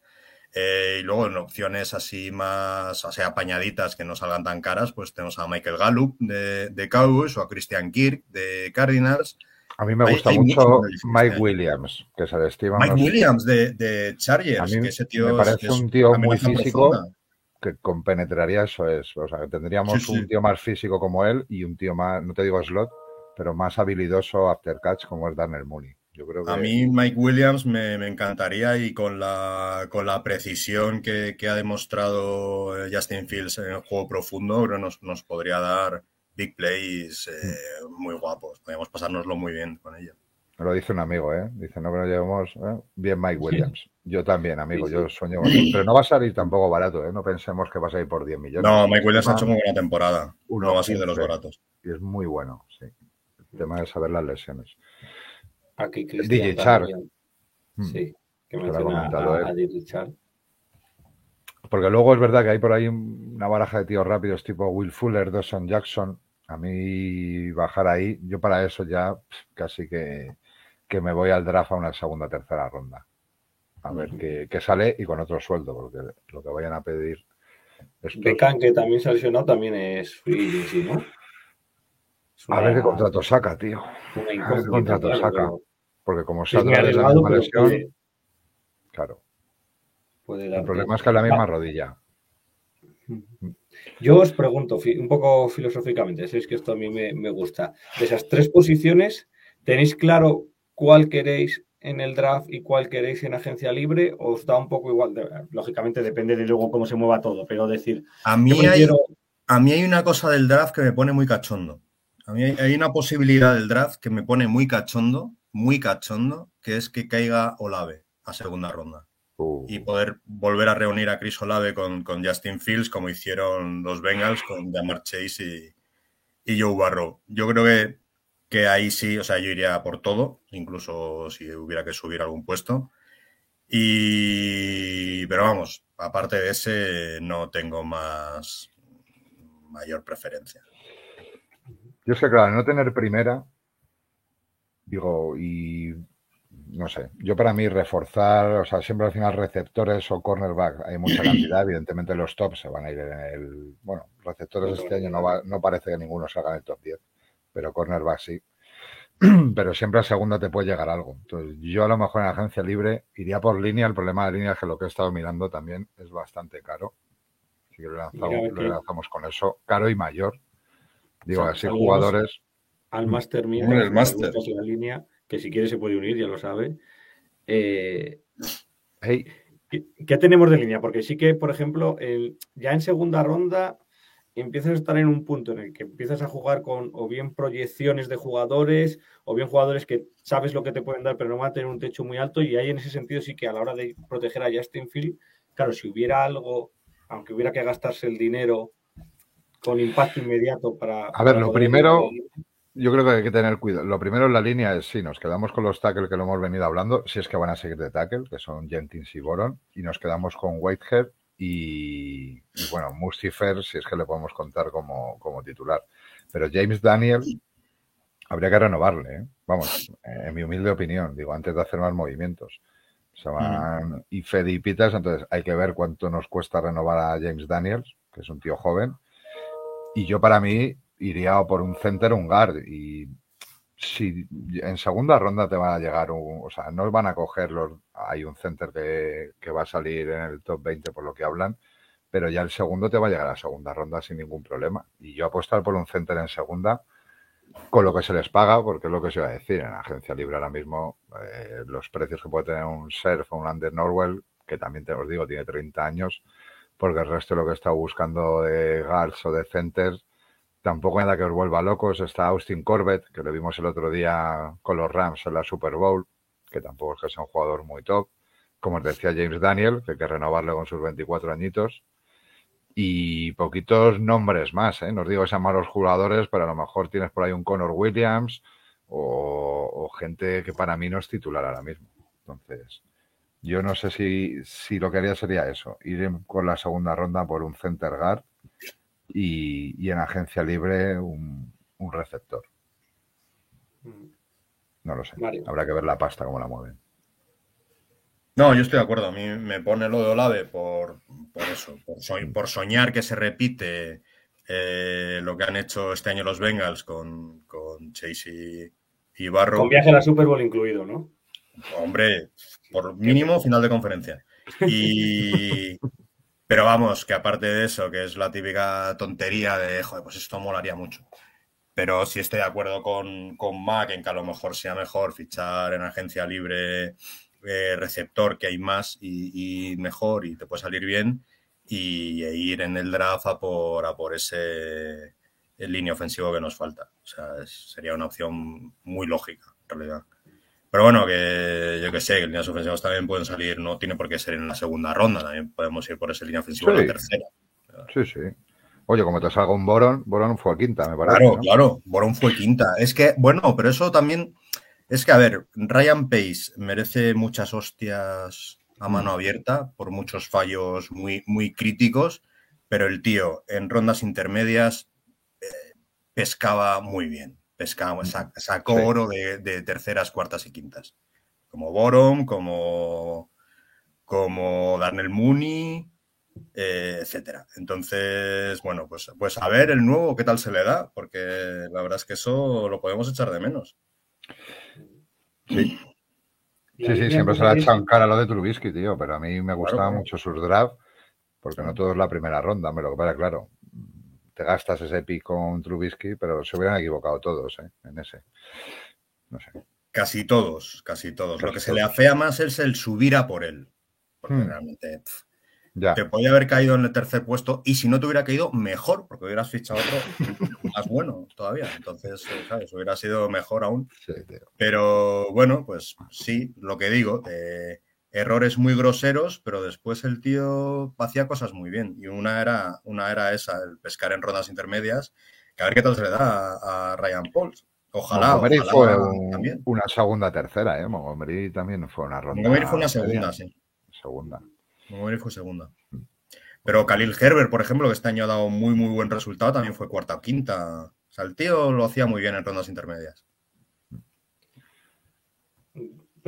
Eh, y luego en opciones así más, o sea, apañaditas que no salgan tan caras, pues tenemos a Michael Gallup de, de Cowboys o a Christian Kirk de Cardinals. A mí me Hay- gusta hay mucho mucho Mike. Williams, que se le estima Mike Williams de, de Chargers, que ese tío me parece es un tío muy físico. profunda. que compenetraría eso es. O sea, que tendríamos Sí, sí. un tío más físico como él y un tío más, no te digo slot, pero más habilidoso after catch como es Daniel Mooney. Yo creo que A mí Mike Williams me, me encantaría y con la, con la precisión que, que ha demostrado eh, Justin Fields en el juego profundo, creo que nos, nos podría dar big plays eh, muy guapos. Podríamos pasárnoslo muy bien con ello. me lo dice un amigo, ¿eh? Dice, no que nos llevemos ¿eh? bien Mike Williams. Yo también, amigo, Sí, yo sueño con él. Pero no va a salir tampoco barato, ¿eh? No pensemos que va a salir por 10 millones. No, Mike Williams ha hecho muy buena temporada. uno No va a ser de los baratos. Y es muy bueno, sí. El tema de saber las lesiones. Aquí Cristian DJ Chark. también, Mm. Sí, que menciona comentado a, a DJ Chark. Porque luego es verdad que hay por ahí un- una baraja de tíos rápidos tipo Will Fuller, Dawson Jackson. A mí bajar ahí, yo para eso ya casi que, que me voy al draft a una segunda tercera ronda. a ver qué, qué sale y con otro sueldo, porque lo que vayan a pedir. estos- Beckham, que también se ha lesionado, también es free ¿no? A ver qué contrato saca, tío. una qué incógnita, contrato saca. Porque como Es saldrá de la lesión, puede, claro. puede El problema es que es la misma rodilla. Yo os pregunto, un poco filosóficamente, sabéis que esto a mí me, me gusta. De esas tres posiciones, ¿tenéis claro cuál queréis en el draft y cuál queréis en agencia libre? ¿O os da un poco igual? De- lógicamente depende de luego cómo se mueva todo, pero decir, A mí, hay, prefiero... a mí hay una cosa del draft que me pone muy cachondo. A mí hay, hay una posibilidad del draft que me pone muy cachondo, muy cachondo, que es que caiga Olave a segunda ronda. Uh, y poder volver a reunir a Chris Olave con, con Justin Fields como hicieron los Bengals con Jamar Chase y, y Joe Barrow. Yo creo que, que ahí sí, o sea, yo iría por todo, incluso si hubiera que subir algún puesto. Y, pero vamos, aparte de ese, no tengo más mayor preferencia. Yo es que, claro, no tener primera, digo, y no sé, yo para mí reforzar, o sea, siempre al final receptores o cornerback hay mucha *clears throat* cantidad, evidentemente los tops se van a ir en el, bueno, receptores este año no, va, no parece que ninguno salga en el top 10, pero cornerback sí. *clears throat* Pero siempre a segunda te puede llegar algo. Entonces, yo a lo mejor en agencia libre iría por línea. El problema de línea es que lo que he estado mirando también es bastante caro. Así que lo lanzamos, lo lanzamos con eso. Caro y mayor. Digo, así jugadores. Al Master Hombre, que el Master. la línea, que si quiere se puede unir, ya lo sabe. Eh, Hey, ¿Qué, qué tenemos de línea? Porque sí que, por ejemplo, el- ya en segunda ronda empiezas a estar en un punto en el que empiezas a jugar con o bien proyecciones de jugadores o bien jugadores que sabes lo que te pueden dar pero no van a tener un techo muy alto y ahí en ese sentido sí que a la hora de proteger a Justin Field, claro, si hubiera algo, aunque hubiera que gastarse el dinero con impacto inmediato para... A ver, para lo poder- primero- yo creo que hay que tener cuidado. Lo primero en la línea es si nos quedamos con los tackles que lo hemos venido hablando, si es que van a seguir de tackle, que son Jenkins y Boron, y nos quedamos con Whitehead y, y, bueno, Mustifer, si es que le podemos contar como, como titular. Pero James Daniel habría que renovarle, ¿eh? vamos, en mi humilde opinión, digo, antes de hacer más movimientos. Se van y Fede y Pitas, entonces hay que ver cuánto nos cuesta renovar a James Daniels, que es un tío joven. Y yo para mí iría por un center, un guard. Y si en segunda ronda te van a llegar, un, o sea, no van a coger los. Hay un center que, que va a salir en el top 20 por lo que hablan, pero ya el segundo te va a llegar a segunda ronda sin ningún problema. Y yo apostar por un center en segunda con lo que se les paga, porque es lo que se iba a decir en la agencia libre ahora mismo, eh, los precios que puede tener un Surf o un Under Norwell, que también te os digo, tiene 30 años, porque el resto de lo que estado buscando de guards o de centers, tampoco nada que os vuelva locos. Está Austin Corbett, que lo vimos el otro día con los Rams en la Super Bowl, que tampoco es que sea un jugador muy top. Como os decía James Daniel, que hay que renovarle con sus 24 añitos. Y poquitos nombres más, ¿eh? No os digo que sean malos jugadores, pero a lo mejor tienes por ahí un Connor Williams o, gente que para mí no es titular ahora mismo. Entonces, yo no sé si, si lo que haría sería eso, ir con la segunda ronda por un center guard y, y en agencia libre un, un receptor. No lo sé. Mario. Habrá que ver la pasta cómo la mueven. No, yo estoy de acuerdo. A mí me pone lo de Olave por, por eso, por, so- por soñar que se repite eh, lo que han hecho este año los Bengals con, con Chase y, y Barrow. Con viaje a la Super Bowl incluido, ¿no? Hombre, por mínimo final de conferencia. Y... *laughs* Pero vamos, que aparte de eso, que es la típica tontería de, joder, pues esto molaría mucho. Pero sí estoy de acuerdo con, con Mac en que a lo mejor sea mejor fichar en agencia libre eh, receptor, que hay más y, y mejor y te puede salir bien, y e ir en el draft a por, a por ese línea ofensivo que nos falta. O sea, sería una opción muy lógica, en realidad. Pero bueno, que yo que sé, que líneas ofensivas también pueden salir, no tiene por qué ser en la segunda ronda, también podemos ir por esa línea ofensiva en la tercera. Sí, sí. Oye, como te salga un Boron, Boron fue a quinta, me parece. Claro, ¿no? claro, Borón fue quinta. Es que, bueno, pero eso también, es que, a ver, Ryan Pace merece muchas hostias a mano abierta por muchos fallos muy, muy críticos, pero el tío en rondas intermedias eh, pescaba muy bien. Pescaba, sa- sacó Sí. oro de, de terceras, cuartas y quintas. Como Boron, como como Darnell Mooney, eh, etcétera. Entonces, bueno, pues, pues a ver el nuevo qué tal se le da, porque la verdad es que eso lo podemos echar de menos. Sí. Sí, sí, siempre se le ha echado en cara lo de Trubisky, tío, pero a mí me gustaba claro. mucho sus draft, porque no todo es la primera ronda, me lo que pasa, claro, te gastas ese pick con Trubisky, pero se hubieran equivocado todos, ¿eh? En ese. No sé. Casi todos, casi todos. Lo que se le afea más es el subir a por él. Porque Hmm. realmente pff, Ya, te podía haber caído en el tercer puesto y si no te hubiera caído, mejor, porque hubieras fichado otro *laughs* más bueno todavía. Entonces, eh, ¿sabes? Hubiera sido mejor aún. sí. Pero bueno, pues sí, lo que digo, eh, errores muy groseros, pero después el tío hacía cosas muy bien. Y una era, una era esa, el pescar en rondas intermedias, que a ver qué tal se le da a, a Ryan Pauls. Ojalá, ojalá fue un- también. una segunda tercera, ¿eh? Montgomery también fue una ronda. Montgomery fue una segunda, sí. Segunda. Montgomery fue segunda. Pero Khalil Herbert, por ejemplo, que este año ha dado muy, muy buen resultado, también fue cuarta o quinta. O sea, el tío lo hacía muy bien en rondas intermedias.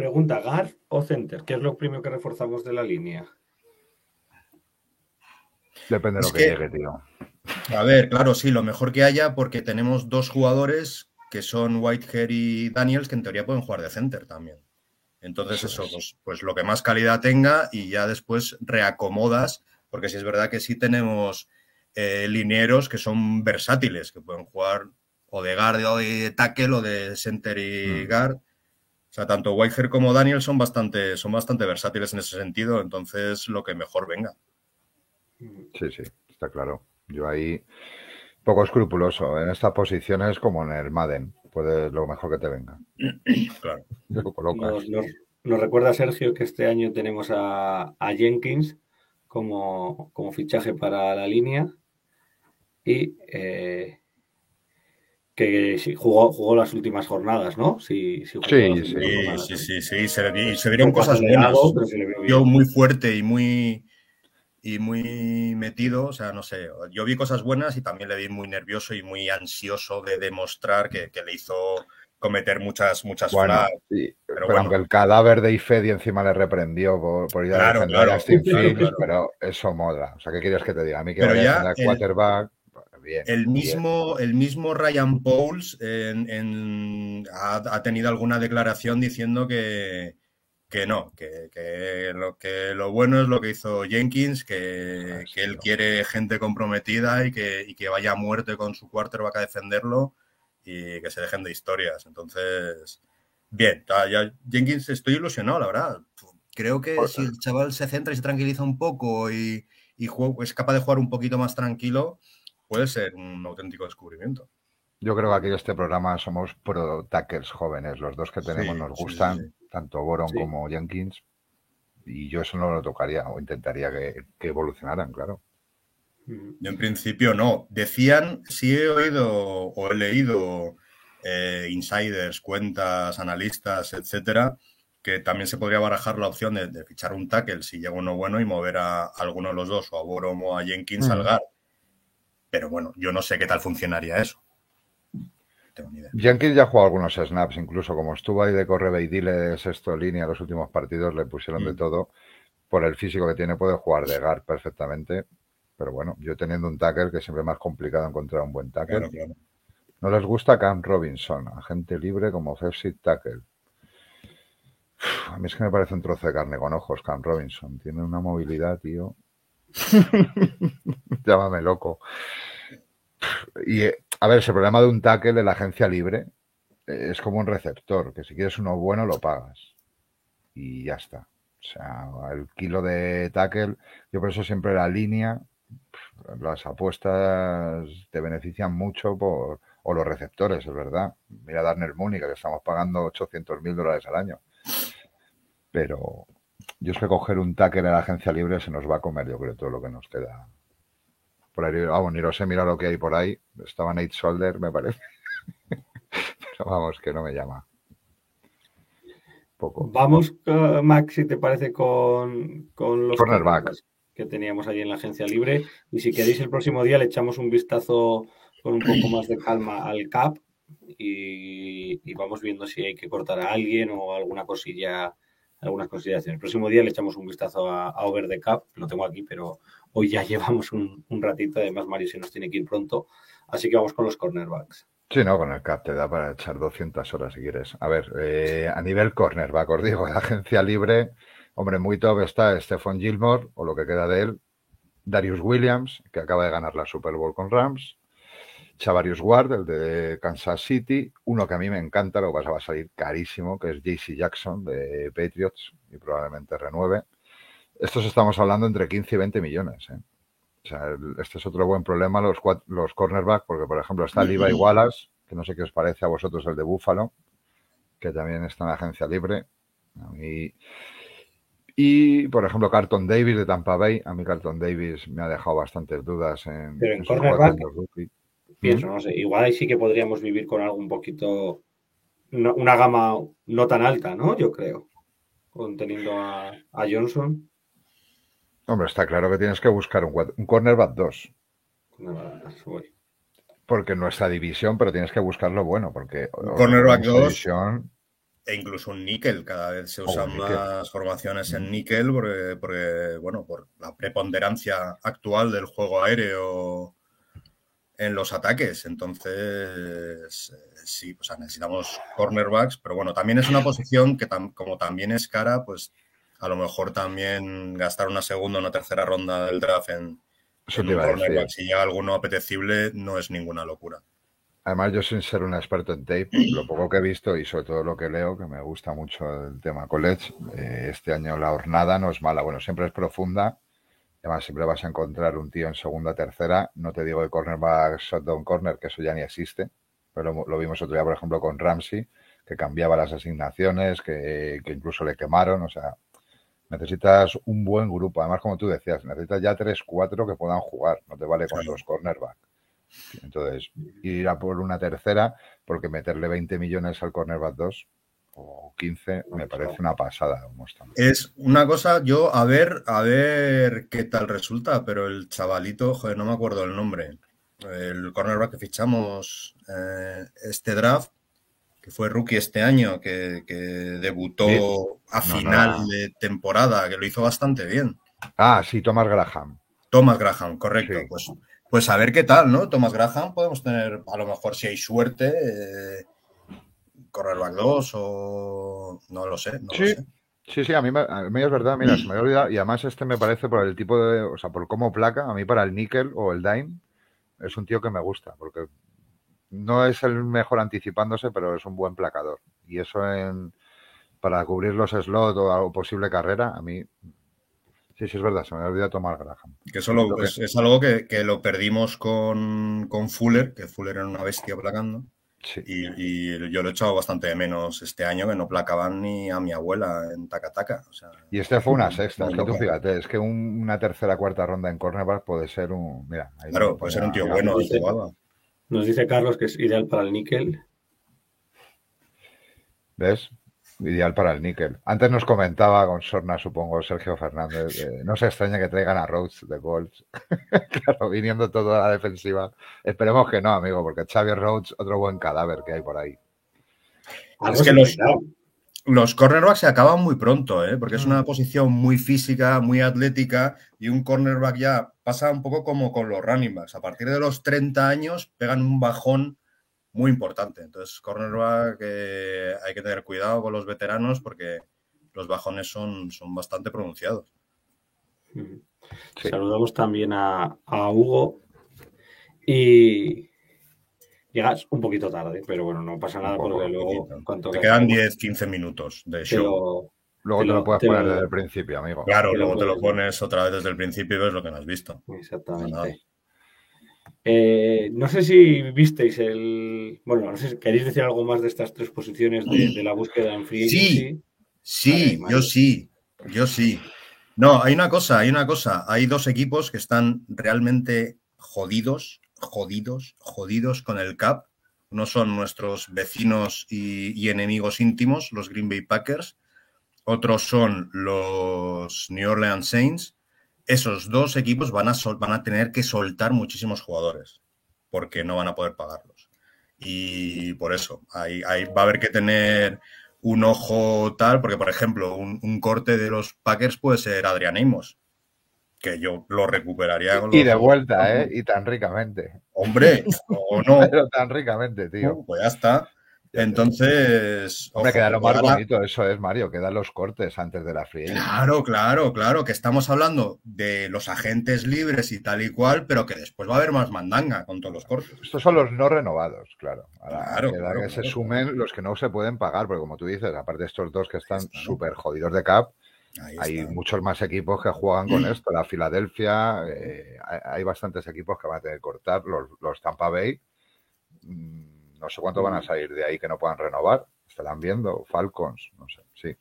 Pregunta, ¿guard o center? ¿Qué es lo primero que reforzamos de la línea? Depende de Es lo que, que- llegue, tío. A ver, claro, sí, lo mejor que haya, porque tenemos dos jugadores que son Whitehair y Daniels, que en teoría pueden jugar de center también. Entonces, Eso eso, es. pues, pues lo que más calidad tenga y ya después reacomodas, porque sí es verdad que sí tenemos eh, linieros que son versátiles, que pueden jugar o de guard o de tackle o de center y Mm. guard. O sea, tanto Whitehair como Daniel son bastante, son bastante versátiles en ese sentido, entonces lo que mejor venga. Sí, sí, está claro. Yo ahí poco escrupuloso. En estas posiciones, como en el Madden, puedes lo mejor que te venga. *clears throat* Claro. Lo colocas. Nos, nos- nos recuerda Sergio que este año tenemos a, a Jenkins como, como fichaje para la línea y eh, que jugó, jugó las últimas jornadas, ¿no? Sí, sí, jugó Sí, las sí. Sí, sí, ¿no? sí, sí, se, vi- se vieron cosas buenas. le Yo muy fuerte y muy y muy metido, o sea, no sé, yo vi cosas buenas y también le vi muy nervioso y muy ansioso de demostrar que, que le hizo cometer muchas, muchas Bueno, flags. sí, pero, bueno. aunque el cadáver de Ifedi encima le reprendió por, por ir a Claro, defender claro, a Justin claro, Fields, claro. pero eso mola. O sea, ¿qué quieres que te diga? A mí que Pero vaya ya el- quarterback, bien. El bien. mismo, el mismo Ryan Pauls en- en- ha, ha tenido alguna declaración diciendo que, que no, que, que lo, que lo bueno es lo que hizo Jenkins, que, que él quiere gente comprometida y que, y que vaya a muerte con su quarterback a defenderlo y que se dejen de historias. Entonces, bien, ya- Jenkins estoy ilusionado, la verdad. Creo que si el chaval se centra y se tranquiliza un poco y, y jue- es capaz de jugar un poquito más tranquilo, puede ser un auténtico descubrimiento. Yo creo que aquí en este programa somos pro tackles jóvenes. Los dos que tenemos Sí, nos gustan, sí, tanto Boron como Jenkins. Y yo eso no lo tocaría o intentaría que, que evolucionaran, claro. Yo en principio no. Decían, sí he oído o he leído eh, insiders, cuentas, analistas, etcétera, que también se podría barajar la opción de, de fichar un tackle si llega uno bueno y mover a alguno de los dos, o a Borom o a Jenkins Mm. al guard. Pero bueno, yo no sé qué tal funcionaría eso. No tengo. Jenkins ya jugado algunos snaps, incluso como estuvo ahí de corre y de sexto línea los últimos partidos, le pusieron de Mm. todo. Por el físico que tiene, puede jugar de guard perfectamente. Pero bueno, yo teniendo un tackle, que siempre es más complicado encontrar un buen tackle. Claro, claro. No les gusta Cam Robinson, agente libre como offensive tackle. Uf, A mí es que me parece un trozo de carne con ojos, Cam Robinson. Tiene una movilidad, tío. *laughs* Llámame loco. Y, eh, a ver, ese problema de un tackle en la agencia libre eh, es como un receptor, que si quieres uno bueno lo pagas. Y ya está. O sea, el kilo de tackle, yo por eso siempre la línea, las apuestas te benefician mucho por, o los receptores, es verdad. Mira Darnell Mooney, que estamos pagando 800 mil dólares al año. Pero yo es que coger un tackle en la agencia libre se nos va a comer, yo creo, todo lo que nos queda. Por ahí, vamos, ni lo sé, mira lo que hay por ahí. Estaba Nate Solder, me parece. *laughs* Pero vamos, que no me llama. Poco. Vamos, eh, Max, si te parece, con, con los Cornerback. que teníamos ahí en la agencia libre. Y si queréis, el próximo día le echamos un vistazo con un poco más de calma al CAP y, y vamos viendo si hay que cortar a alguien o alguna cosilla algunas consideraciones. El próximo día le echamos un vistazo a, Over the Cup, lo tengo aquí, pero hoy ya *laughs* llevamos un, un ratito, además Mario se nos tiene que ir pronto, así que vamos con los cornerbacks. Sí, no, con el CAP te da para echar 200 horas si quieres. A ver, eh, a nivel cornerback, os digo, *laughs* la agencia libre, hombre, muy top está Stephon Gilmore, o lo que queda de él, Darius Williams, que acaba de ganar la Super Bowl con Rams, Chavarius Ward, el de Kansas City, uno que a mí me encanta, lo que pasa va a salir carísimo, que es JC Jackson de Patriots, y probablemente renueve. Estos estamos hablando entre 15 y 20 millones, ¿eh? O sea, el- este es otro buen problema, los, los cornerbacks, porque por ejemplo está Levi Wallace, que no sé qué os parece a vosotros el de Buffalo, que también está en la agencia libre. A mí- Y por ejemplo Carlton Davis de Tampa Bay, a mí Carlton Davis me ha dejado bastantes dudas en, Pero en cornerback. Pienso, no sé, igual ahí sí que podríamos vivir con algo un poquito, no- una gama no tan alta, ¿no? Yo creo, con teniendo a, a Johnson. Hombre, está claro que tienes que buscar un, cornerback 2, con el- voy. porque en nuestra división, pero tienes que buscarlo bueno, porque cornerback en nuestra 2. división, E incluso un níquel, cada vez se usan níquel. más formaciones en níquel porque, porque, bueno, por la preponderancia actual del juego aéreo en los ataques. Entonces, eh, sí, o sea, necesitamos cornerbacks, pero bueno, también es una posición que tam- como también es cara, pues a lo mejor también gastar una segunda o una tercera ronda del draft en, en un cornerback, si llega alguno apetecible, no es ninguna locura. Además, yo sin ser un experto en tape, lo poco que he visto y sobre todo lo que leo, que me gusta mucho el tema college, eh, este año la hornada no es mala. Bueno, siempre es profunda. Además, siempre vas a encontrar un tío en segunda, tercera. No te digo de cornerback, shotdown corner, que eso ya ni existe. Pero lo, lo vimos otro día, por ejemplo, con Ramsey, que cambiaba las asignaciones, que, que incluso le quemaron. O sea, necesitas un buen grupo. Además, como tú decías, necesitas ya tres, cuatro que puedan jugar. No te vale con dos cornerback. Entonces, ir a por una tercera, porque meterle 20 millones al cornerback 2 o 15 me parece una pasada. como están. Es una cosa, yo a ver, a ver qué tal resulta, pero el chavalito, joder, no me acuerdo el nombre, el cornerback que fichamos eh, este draft, que fue rookie este año, que, que debutó Sí. a No, no, final no. de temporada, que lo hizo bastante bien. Ah, sí, Thomas Graham. Thomas Graham, correcto. Sí. Pues, pues a ver qué tal, ¿no? Thomas Graham podemos tener, a lo mejor si hay suerte, eh, cornerback 2 o no lo sé, no lo Sí. sé. Sí, sí, a mí, me- a mí es verdad, mira, se me había olvidado, y además este me parece por el tipo de, o sea, por cómo placa, a mí para el níquel o el dime, es un tío que me gusta, porque no es el mejor anticipándose, pero es un buen placador. Y eso en, para cubrir los slots o posible carrera, a mí, sí, sí es verdad, se me había olvidado tomar Graham. Que eso lo- Lo es, es algo que, que lo perdimos con, con Fuller, que Fuller era una bestia placando. Sí. Y, y yo lo he echado bastante de menos este año, que no placaban ni a mi abuela en Takataka. O sea, Y este fue una sexta, es que tú fíjate, es que un- una tercera cuarta ronda en cornerback puede ser un, mira, ahí claro, puede ser un tío bueno de dice-. Nos dice Carlos que es ideal para el níquel. ¿Ves? Ideal para el níquel. Antes nos comentaba con Sorna, supongo, Sergio Fernández. eh, no se extraña que traigan a Rhodes de Golds. *laughs* claro, viniendo todo a la defensiva. Esperemos que no, amigo, porque Xavier Rhodes, otro buen cadáver que hay por ahí. Algo Es que se los-. Los cornerbacks se acaban muy pronto, ¿eh? porque es Mm. una posición muy física, muy atlética, y un cornerback ya pasa un poco como con los running backs. A partir de los 30 años pegan un bajón muy importante. Entonces, cornerback eh, hay que tener cuidado con los veteranos porque los bajones son, son bastante pronunciados. Sí. Saludamos también a, a Hugo. Y llegas un poquito tarde, pero bueno, no pasa nada poco, porque luego, cuanto Te que quedan acabemos, 10-15 minutos de te show. lo- Luego Te te, lo- lo puedes te poner lo- desde el principio, amigo. Claro, luego te lo pones otra vez desde el principio y ves lo que no has visto. Exactamente. Eh, no sé si visteis el. Bueno, no sé si queréis decir algo más de estas tres posiciones de, de la búsqueda en Free Sí. Sí, Vale, yo sí, yo sí. No, hay una cosa, hay una cosa. Hay dos equipos que están realmente jodidos, jodidos, jodidos con el cap. No son nuestros vecinos y, y enemigos íntimos, los Green Bay Packers. Otros son los New Orleans Saints. Esos dos equipos van a, sol- van a tener que soltar muchísimos jugadores porque no van a poder pagarlos. Y por eso, ahí, ahí va a haber que tener un ojo tal, porque por ejemplo, un, un corte de los Packers puede ser Adrián Amos, que yo lo recuperaría. Con Y de vuelta, ¿eh? Y tan ricamente. Hombre, *laughs* o no, Pero tan ricamente, tío. pues ya está. Entonces, Hombre, ojo, queda lo más bonito, eso es, Mario, quedan los cortes antes de la free agency. Claro, claro, claro, que estamos hablando de los agentes libres y tal y cual, pero que después va a haber más mandanga con todos los cortes. Estos son los no renovados, claro. Ahora Claro, queda claro, que se sumen los que no se pueden pagar, porque como tú dices, aparte de estos dos que están está. súper jodidos de cap, hay muchos más equipos que juegan con *clears throat* esto. La Filadelfia, eh, hay, bastantes equipos que van a tener que cortar. Los, los Tampa Bay, mm, no sé cuánto van a salir de ahí que no puedan renovar. Estarán viendo. Falcons, no sé, sí.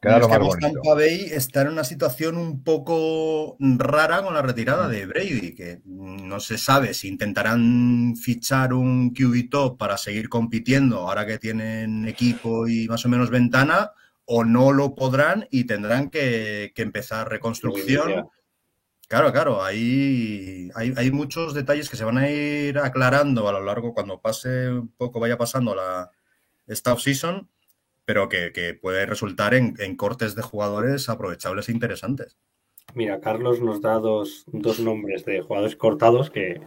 Queda lo más además bonito. Tampa Bay está en una situación un poco rara con la retirada de Brady, que no se sabe si intentarán fichar un QB top para seguir compitiendo ahora que tienen equipo y más o menos ventana, o no lo podrán y tendrán que, que empezar reconstrucción. Claro, claro, hay, hay, hay muchos detalles que se van a ir aclarando a lo largo cuando pase un poco, vaya pasando la, esta off-season, pero que, que puede resultar en, en cortes de jugadores aprovechables e interesantes. Mira, Carlos nos da dos, dos nombres de jugadores cortados que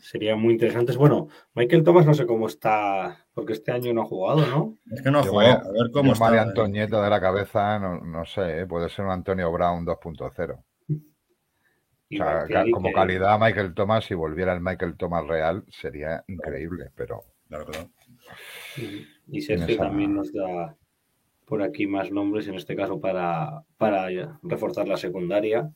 serían muy interesantes. Bueno, Michael Thomas no sé cómo está, porque este año no ha jugado, ¿no? Es que no ha jugado, a ver cómo yo María está. Antoñeta de la cabeza, no, no sé, ¿eh? puede ser un Antonio Brown 2.0. O Y sea, Barkley, ca- como que- calidad Michael Thomas, si volviera el Michael Thomas real, sería increíble, pero Claro, claro. Y Sergio esa- también nos da por aquí más nombres, en este caso para, para reforzar la secundaria.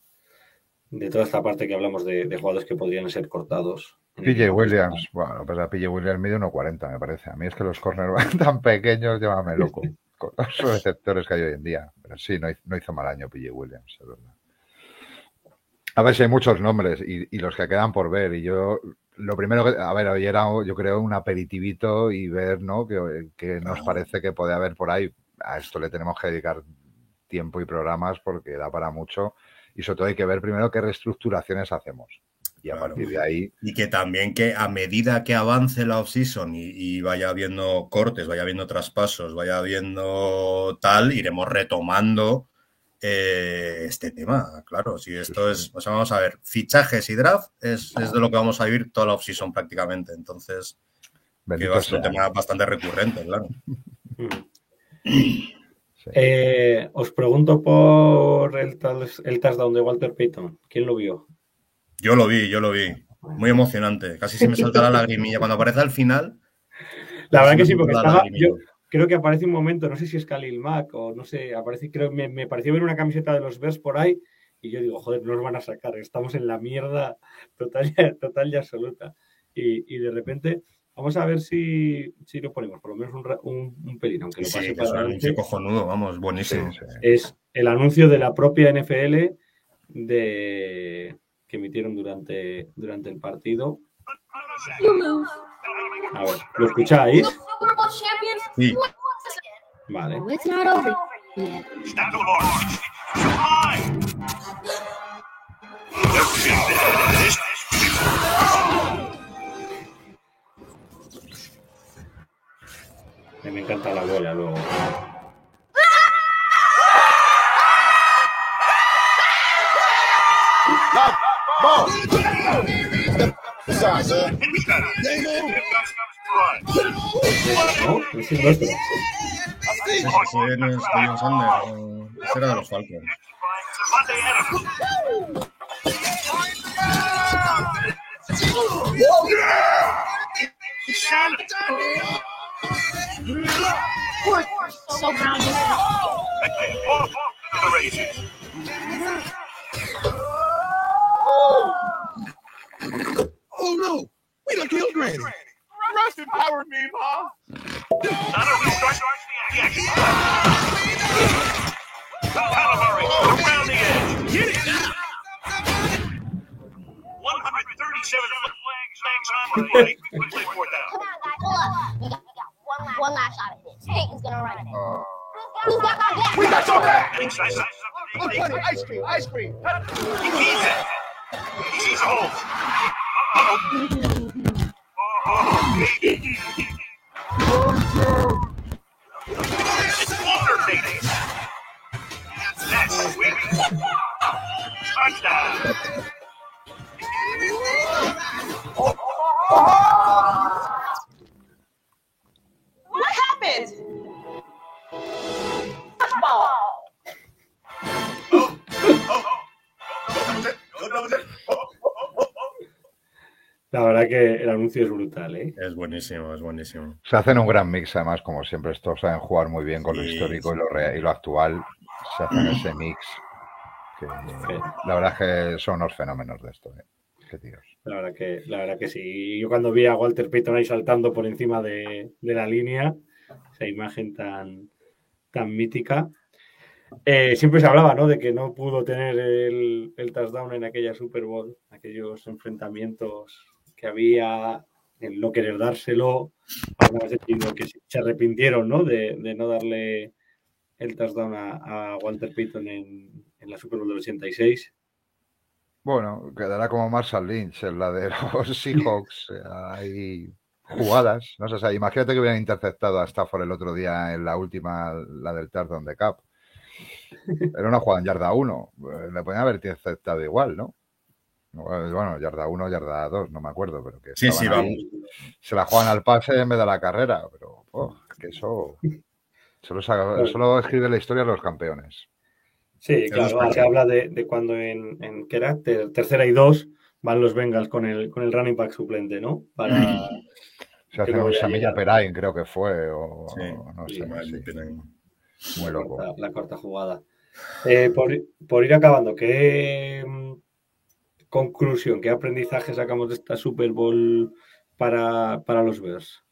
De toda esta parte que hablamos de, de jugadores que podrían ser cortados. PJ. Williams, bueno, pues a PJ Williams mide 1.40, me parece. A mí es que los corners van *laughs* tan pequeños, llámame loco, con los receptores que hay hoy en día. Pero sí, no no hizo mal año PJ Williams, es verdad. A ver si hay muchos nombres y, y los que quedan por ver. Y yo, lo primero que, a ver, hoy era, yo creo, un aperitivito y ver, ¿no? Que, que nos parece que puede haber por ahí. A esto le tenemos que dedicar tiempo y programas porque da para mucho. Y sobre todo hay que ver primero qué reestructuraciones hacemos. Y a Claro. partir de ahí, Y que también que a medida que avance la off-season y, y vaya habiendo cortes, vaya habiendo traspasos, vaya habiendo tal, iremos retomando eh, este tema. Claro, si esto es, o sea, vamos a ver, fichajes y draft es, es de lo que vamos a vivir toda la off-season prácticamente. Entonces, que va a ser un tema bastante recurrente, claro. Sí. Eh, os pregunto por el, el touchdown de Walter Payton. ¿Quién lo vio? Yo lo vi, yo lo vi. Muy emocionante. Casi se me salta la lagrimilla. Cuando aparece al final. La verdad que sí, porque estaba, yo creo que aparece un momento, no sé si es Khalil Mack o no sé, aparece, creo, me, me pareció ver una camiseta de los Bears por ahí y yo digo, joder, no nos van a sacar, estamos en la mierda total, y- *laughs* total y absoluta. Y, y de repente, vamos a ver si, si lo ponemos, por lo menos un, un, un pelín, aunque lo pase para es un adelante. anuncio cojonudo, vamos, Sí, buenísimo. sí. Es el anuncio de la propia NFL de que emitieron durante, durante el partido. A ver, ¿lo escucháis? Sí. Vale. Oh, it's not over yet. Me encanta la bola luego. ¿No? Ese es nuestro. Ese ese no es William Sanders, ese era de los Falcons. Oh no! We done killed Granny. Rust empowered me, Ma. Around the edge. Get it now. 137 flags, flags on the way. Quickly fourth down. Come on, guys. Hold up. We got, we got one, one last shot at this. Peyton's gonna run it. Who's got my back? We got your back. And he sizes up the Look, buddy, ice cream, ice cream. He sees it. He sees a hole. Uh-oh. Oh, que el anuncio es brutal, ¿eh? Es buenísimo, es buenísimo. Se hacen un gran mix, además, como siempre, estos saben jugar muy bien con lo histórico sí. y, lo rea- y lo actual. Se hacen ese mix. Que, la verdad es que son unos fenómenos de esto. ¿eh? Qué tíos. La verdad que, la verdad que sí. Yo cuando vi a Walter Payton ahí saltando por encima de, de la línea, esa imagen tan, tan mítica. eh, siempre se hablaba, ¿no? De que no pudo tener el, el touchdown en aquella Super Bowl, aquellos enfrentamientos que había, el no querer dárselo, digo que se arrepintieron, ¿no? De, de no darle el touchdown a, a Walter Payton en, en la Super Bowl del 86. Bueno, quedará como Marshall Lynch en la de los Seahawks. eh, Hay jugadas. No sé, sea, imagínate que hubieran interceptado a Stafford el otro día en la última, la del touchdown de Cap. Era una jugada en yarda 1. Le podían haber interceptado igual, ¿no? Bueno, yarda 1, yarda 2, no me acuerdo, pero que Sí, sí, ahí. Se la juegan al pase en vez de a la carrera, pero oh, que eso solo, solo escribe la historia de los campeones. Sí, claro, se habla de, de cuando en, en ¿qué era? Ter- tercera y dos van los Bengals con el, con el running back suplente, ¿no? Para, Se que hacen no un Samilla. Perain, creo que fue, o Sí, o no sí, sé. Sí. Muy la loco. corta- la corta jugada. Eh, por, por ir acabando, ¿qué mm, conclusión, qué aprendizaje sacamos de esta Super Bowl para, para los Bears?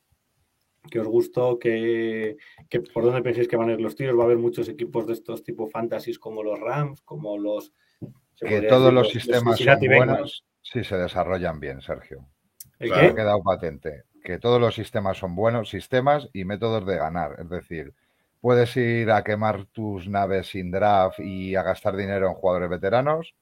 ¿Qué os gustó? ¿Qué, qué- ¿Por dónde pensáis que van a ir los tiros? ¿Va a haber muchos equipos de estos tipo fantasies como los Rams, como los... Que todos decir, los sistemas son buenos si se desarrollan bien, Sergio. ¿El qué? ha quedado patente. Que todos los sistemas son buenos, sistemas y métodos de ganar. Es decir, puedes ir a quemar tus naves sin draft y a gastar dinero en jugadores veteranos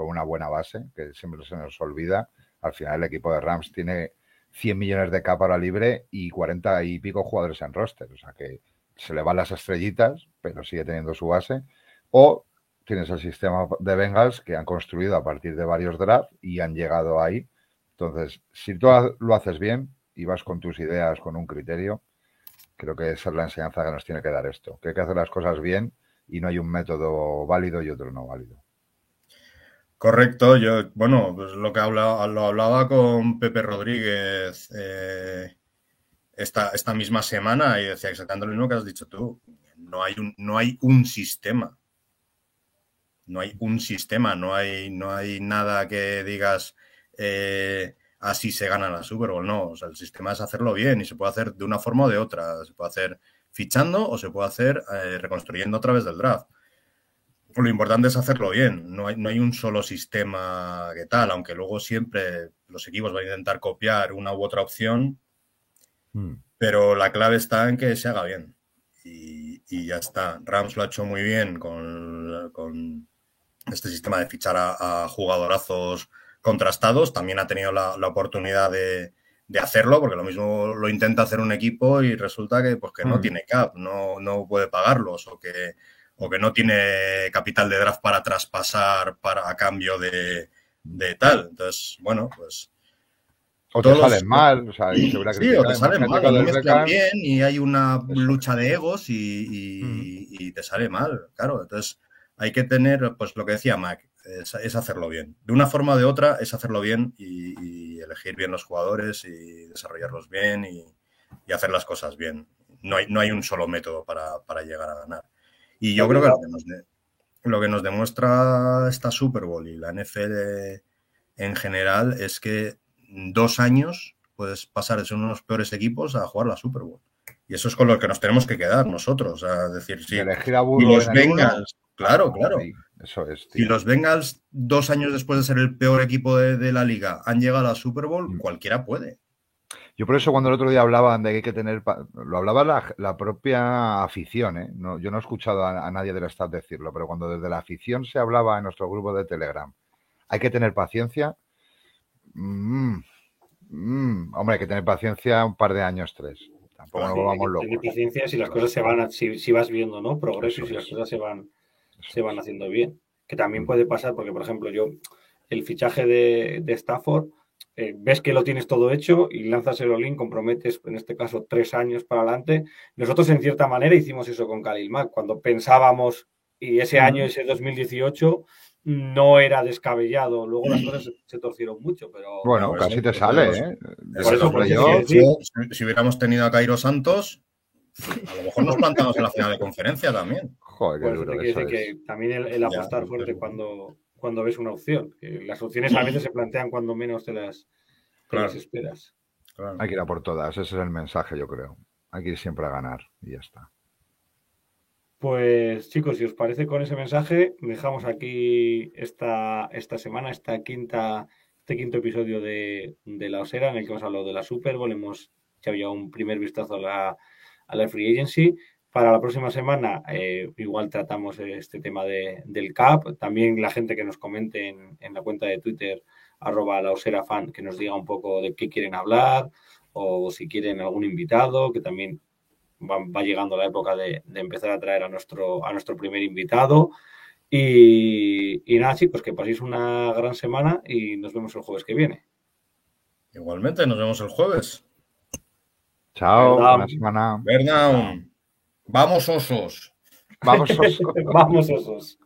con una buena base, que siempre se nos olvida. Al final el equipo de Rams tiene 100 millones de capa libre y 40 y pico jugadores en roster. O sea que se le van las estrellitas, pero sigue teniendo su base. O tienes el sistema de Bengals que han construido a partir de varios drafts y han llegado ahí. Entonces, si tú lo haces bien y vas con tus ideas, con un criterio, creo que esa es la enseñanza que nos tiene que dar esto, que hay que hacer las cosas bien y no hay un método válido y otro no válido. Correcto, yo, bueno, pues lo que habla, lo hablaba con Pepe Rodríguez eh, esta, esta misma semana y decía exactamente lo mismo que has dicho tú. No hay un, no hay un sistema. No hay un sistema, no hay, no hay nada que digas eh, así se gana la Super Bowl. No, o sea, el sistema es hacerlo bien y se puede hacer de una forma o de otra. Se puede hacer fichando o se puede hacer eh, reconstruyendo a través del draft. Lo importante es hacerlo bien. No hay, no hay un solo sistema que tal, aunque luego siempre los equipos van a intentar copiar una u otra opción, pero la clave está en que se haga bien. Y, y ya está. Rams lo ha hecho muy bien con, con este sistema de fichar a, a jugadorazos contrastados. También ha tenido la, la oportunidad de, de hacerlo, porque lo mismo lo intenta hacer un equipo y resulta que, pues, que no Mm. tiene cap, no, no puede pagarlos o que, o que no tiene capital de draft para traspasar para, a cambio de, de tal. Entonces, bueno, pues O te Todos- salen mal, o sea, y Sí, o te salen mal, no mezclan bien y hay una lucha de egos y, y- y te sale mal, claro. Entonces hay que tener, pues lo que decía Mac, es, es hacerlo bien. De una forma o de otra es hacerlo bien y, y elegir bien los jugadores y desarrollarlos bien y, y hacer las cosas bien. No hay, no hay un solo método para, para llegar a ganar. Y yo creo que lo que, nos de- lo que nos demuestra esta Super Bowl y la NFL en general es que dos años puedes pasar de ser uno de los peores equipos a jugar la Super Bowl. Y eso es con lo que nos tenemos que quedar nosotros. A decir, sí. elegir a Y los Bengals, claro, claro. eso es, tío. los Bengals, dos años después de ser el peor equipo de, de la liga, han llegado a la Super Bowl, Mm. cualquiera puede. Yo por eso cuando el otro día hablaban de que hay que tener, lo hablaba la, la propia afición, ¿eh? No, yo no he escuchado a, a nadie del staff decirlo, pero cuando desde la afición se hablaba en nuestro grupo de Telegram, hay que tener paciencia. mm, mm, hombre, hay que tener paciencia un par de años, tres. Tampoco nos hay volvamos que tener locos. paciencia si las cosas se van, si, si vas viendo, ¿no? Progreso si las cosas se van, se van haciendo bien. Que también puede pasar, porque por ejemplo, yo, el fichaje de, de Stafford, eh, ves que lo tienes todo hecho y lanzas el all comprometes, en este caso, tres años para adelante. Nosotros, en cierta manera, hicimos eso con Khalil Mack, cuando pensábamos, y ese año, ese 2018, no era descabellado. Luego las cosas se, se torcieron mucho, pero. Bueno, Pues casi te pues sale. ¿eh? Eso Por eso, es por yo- si, si hubiéramos tenido a Cairo Santos, a lo mejor nos plantamos en la final de conferencia también. Joder, qué Por eso duro eso es. que también el, apostar pues, fuerte cuando, cuando ves una opción. que las opciones a veces se plantean cuando menos te las, te Claro. las esperas. Claro. Hay que ir a por todas, ese es el mensaje, yo creo. Hay que ir siempre a ganar y ya está. Pues chicos, si os parece con ese mensaje, dejamos aquí esta, esta semana, esta quinta, este quinto episodio de, de La Osera, en el que hemos hablado de la Super Bowl, hemos echado ya un primer vistazo a la, a la Free Agency. Para la próxima semana, eh, igual tratamos este tema de, del CAP. También la gente que nos comente en, en la cuenta de Twitter, arroba la Osera fan, que nos diga un poco de qué quieren hablar o si quieren algún invitado, que también va, va llegando la época de, de empezar a traer a nuestro, a nuestro primer invitado. Y, y nada, chicos, que paséis una gran semana y nos vemos el jueves que viene. Igualmente, nos vemos el jueves. Chao, buena semana. Vamos osos. Vamos, Osco. *laughs* Vamos, osos.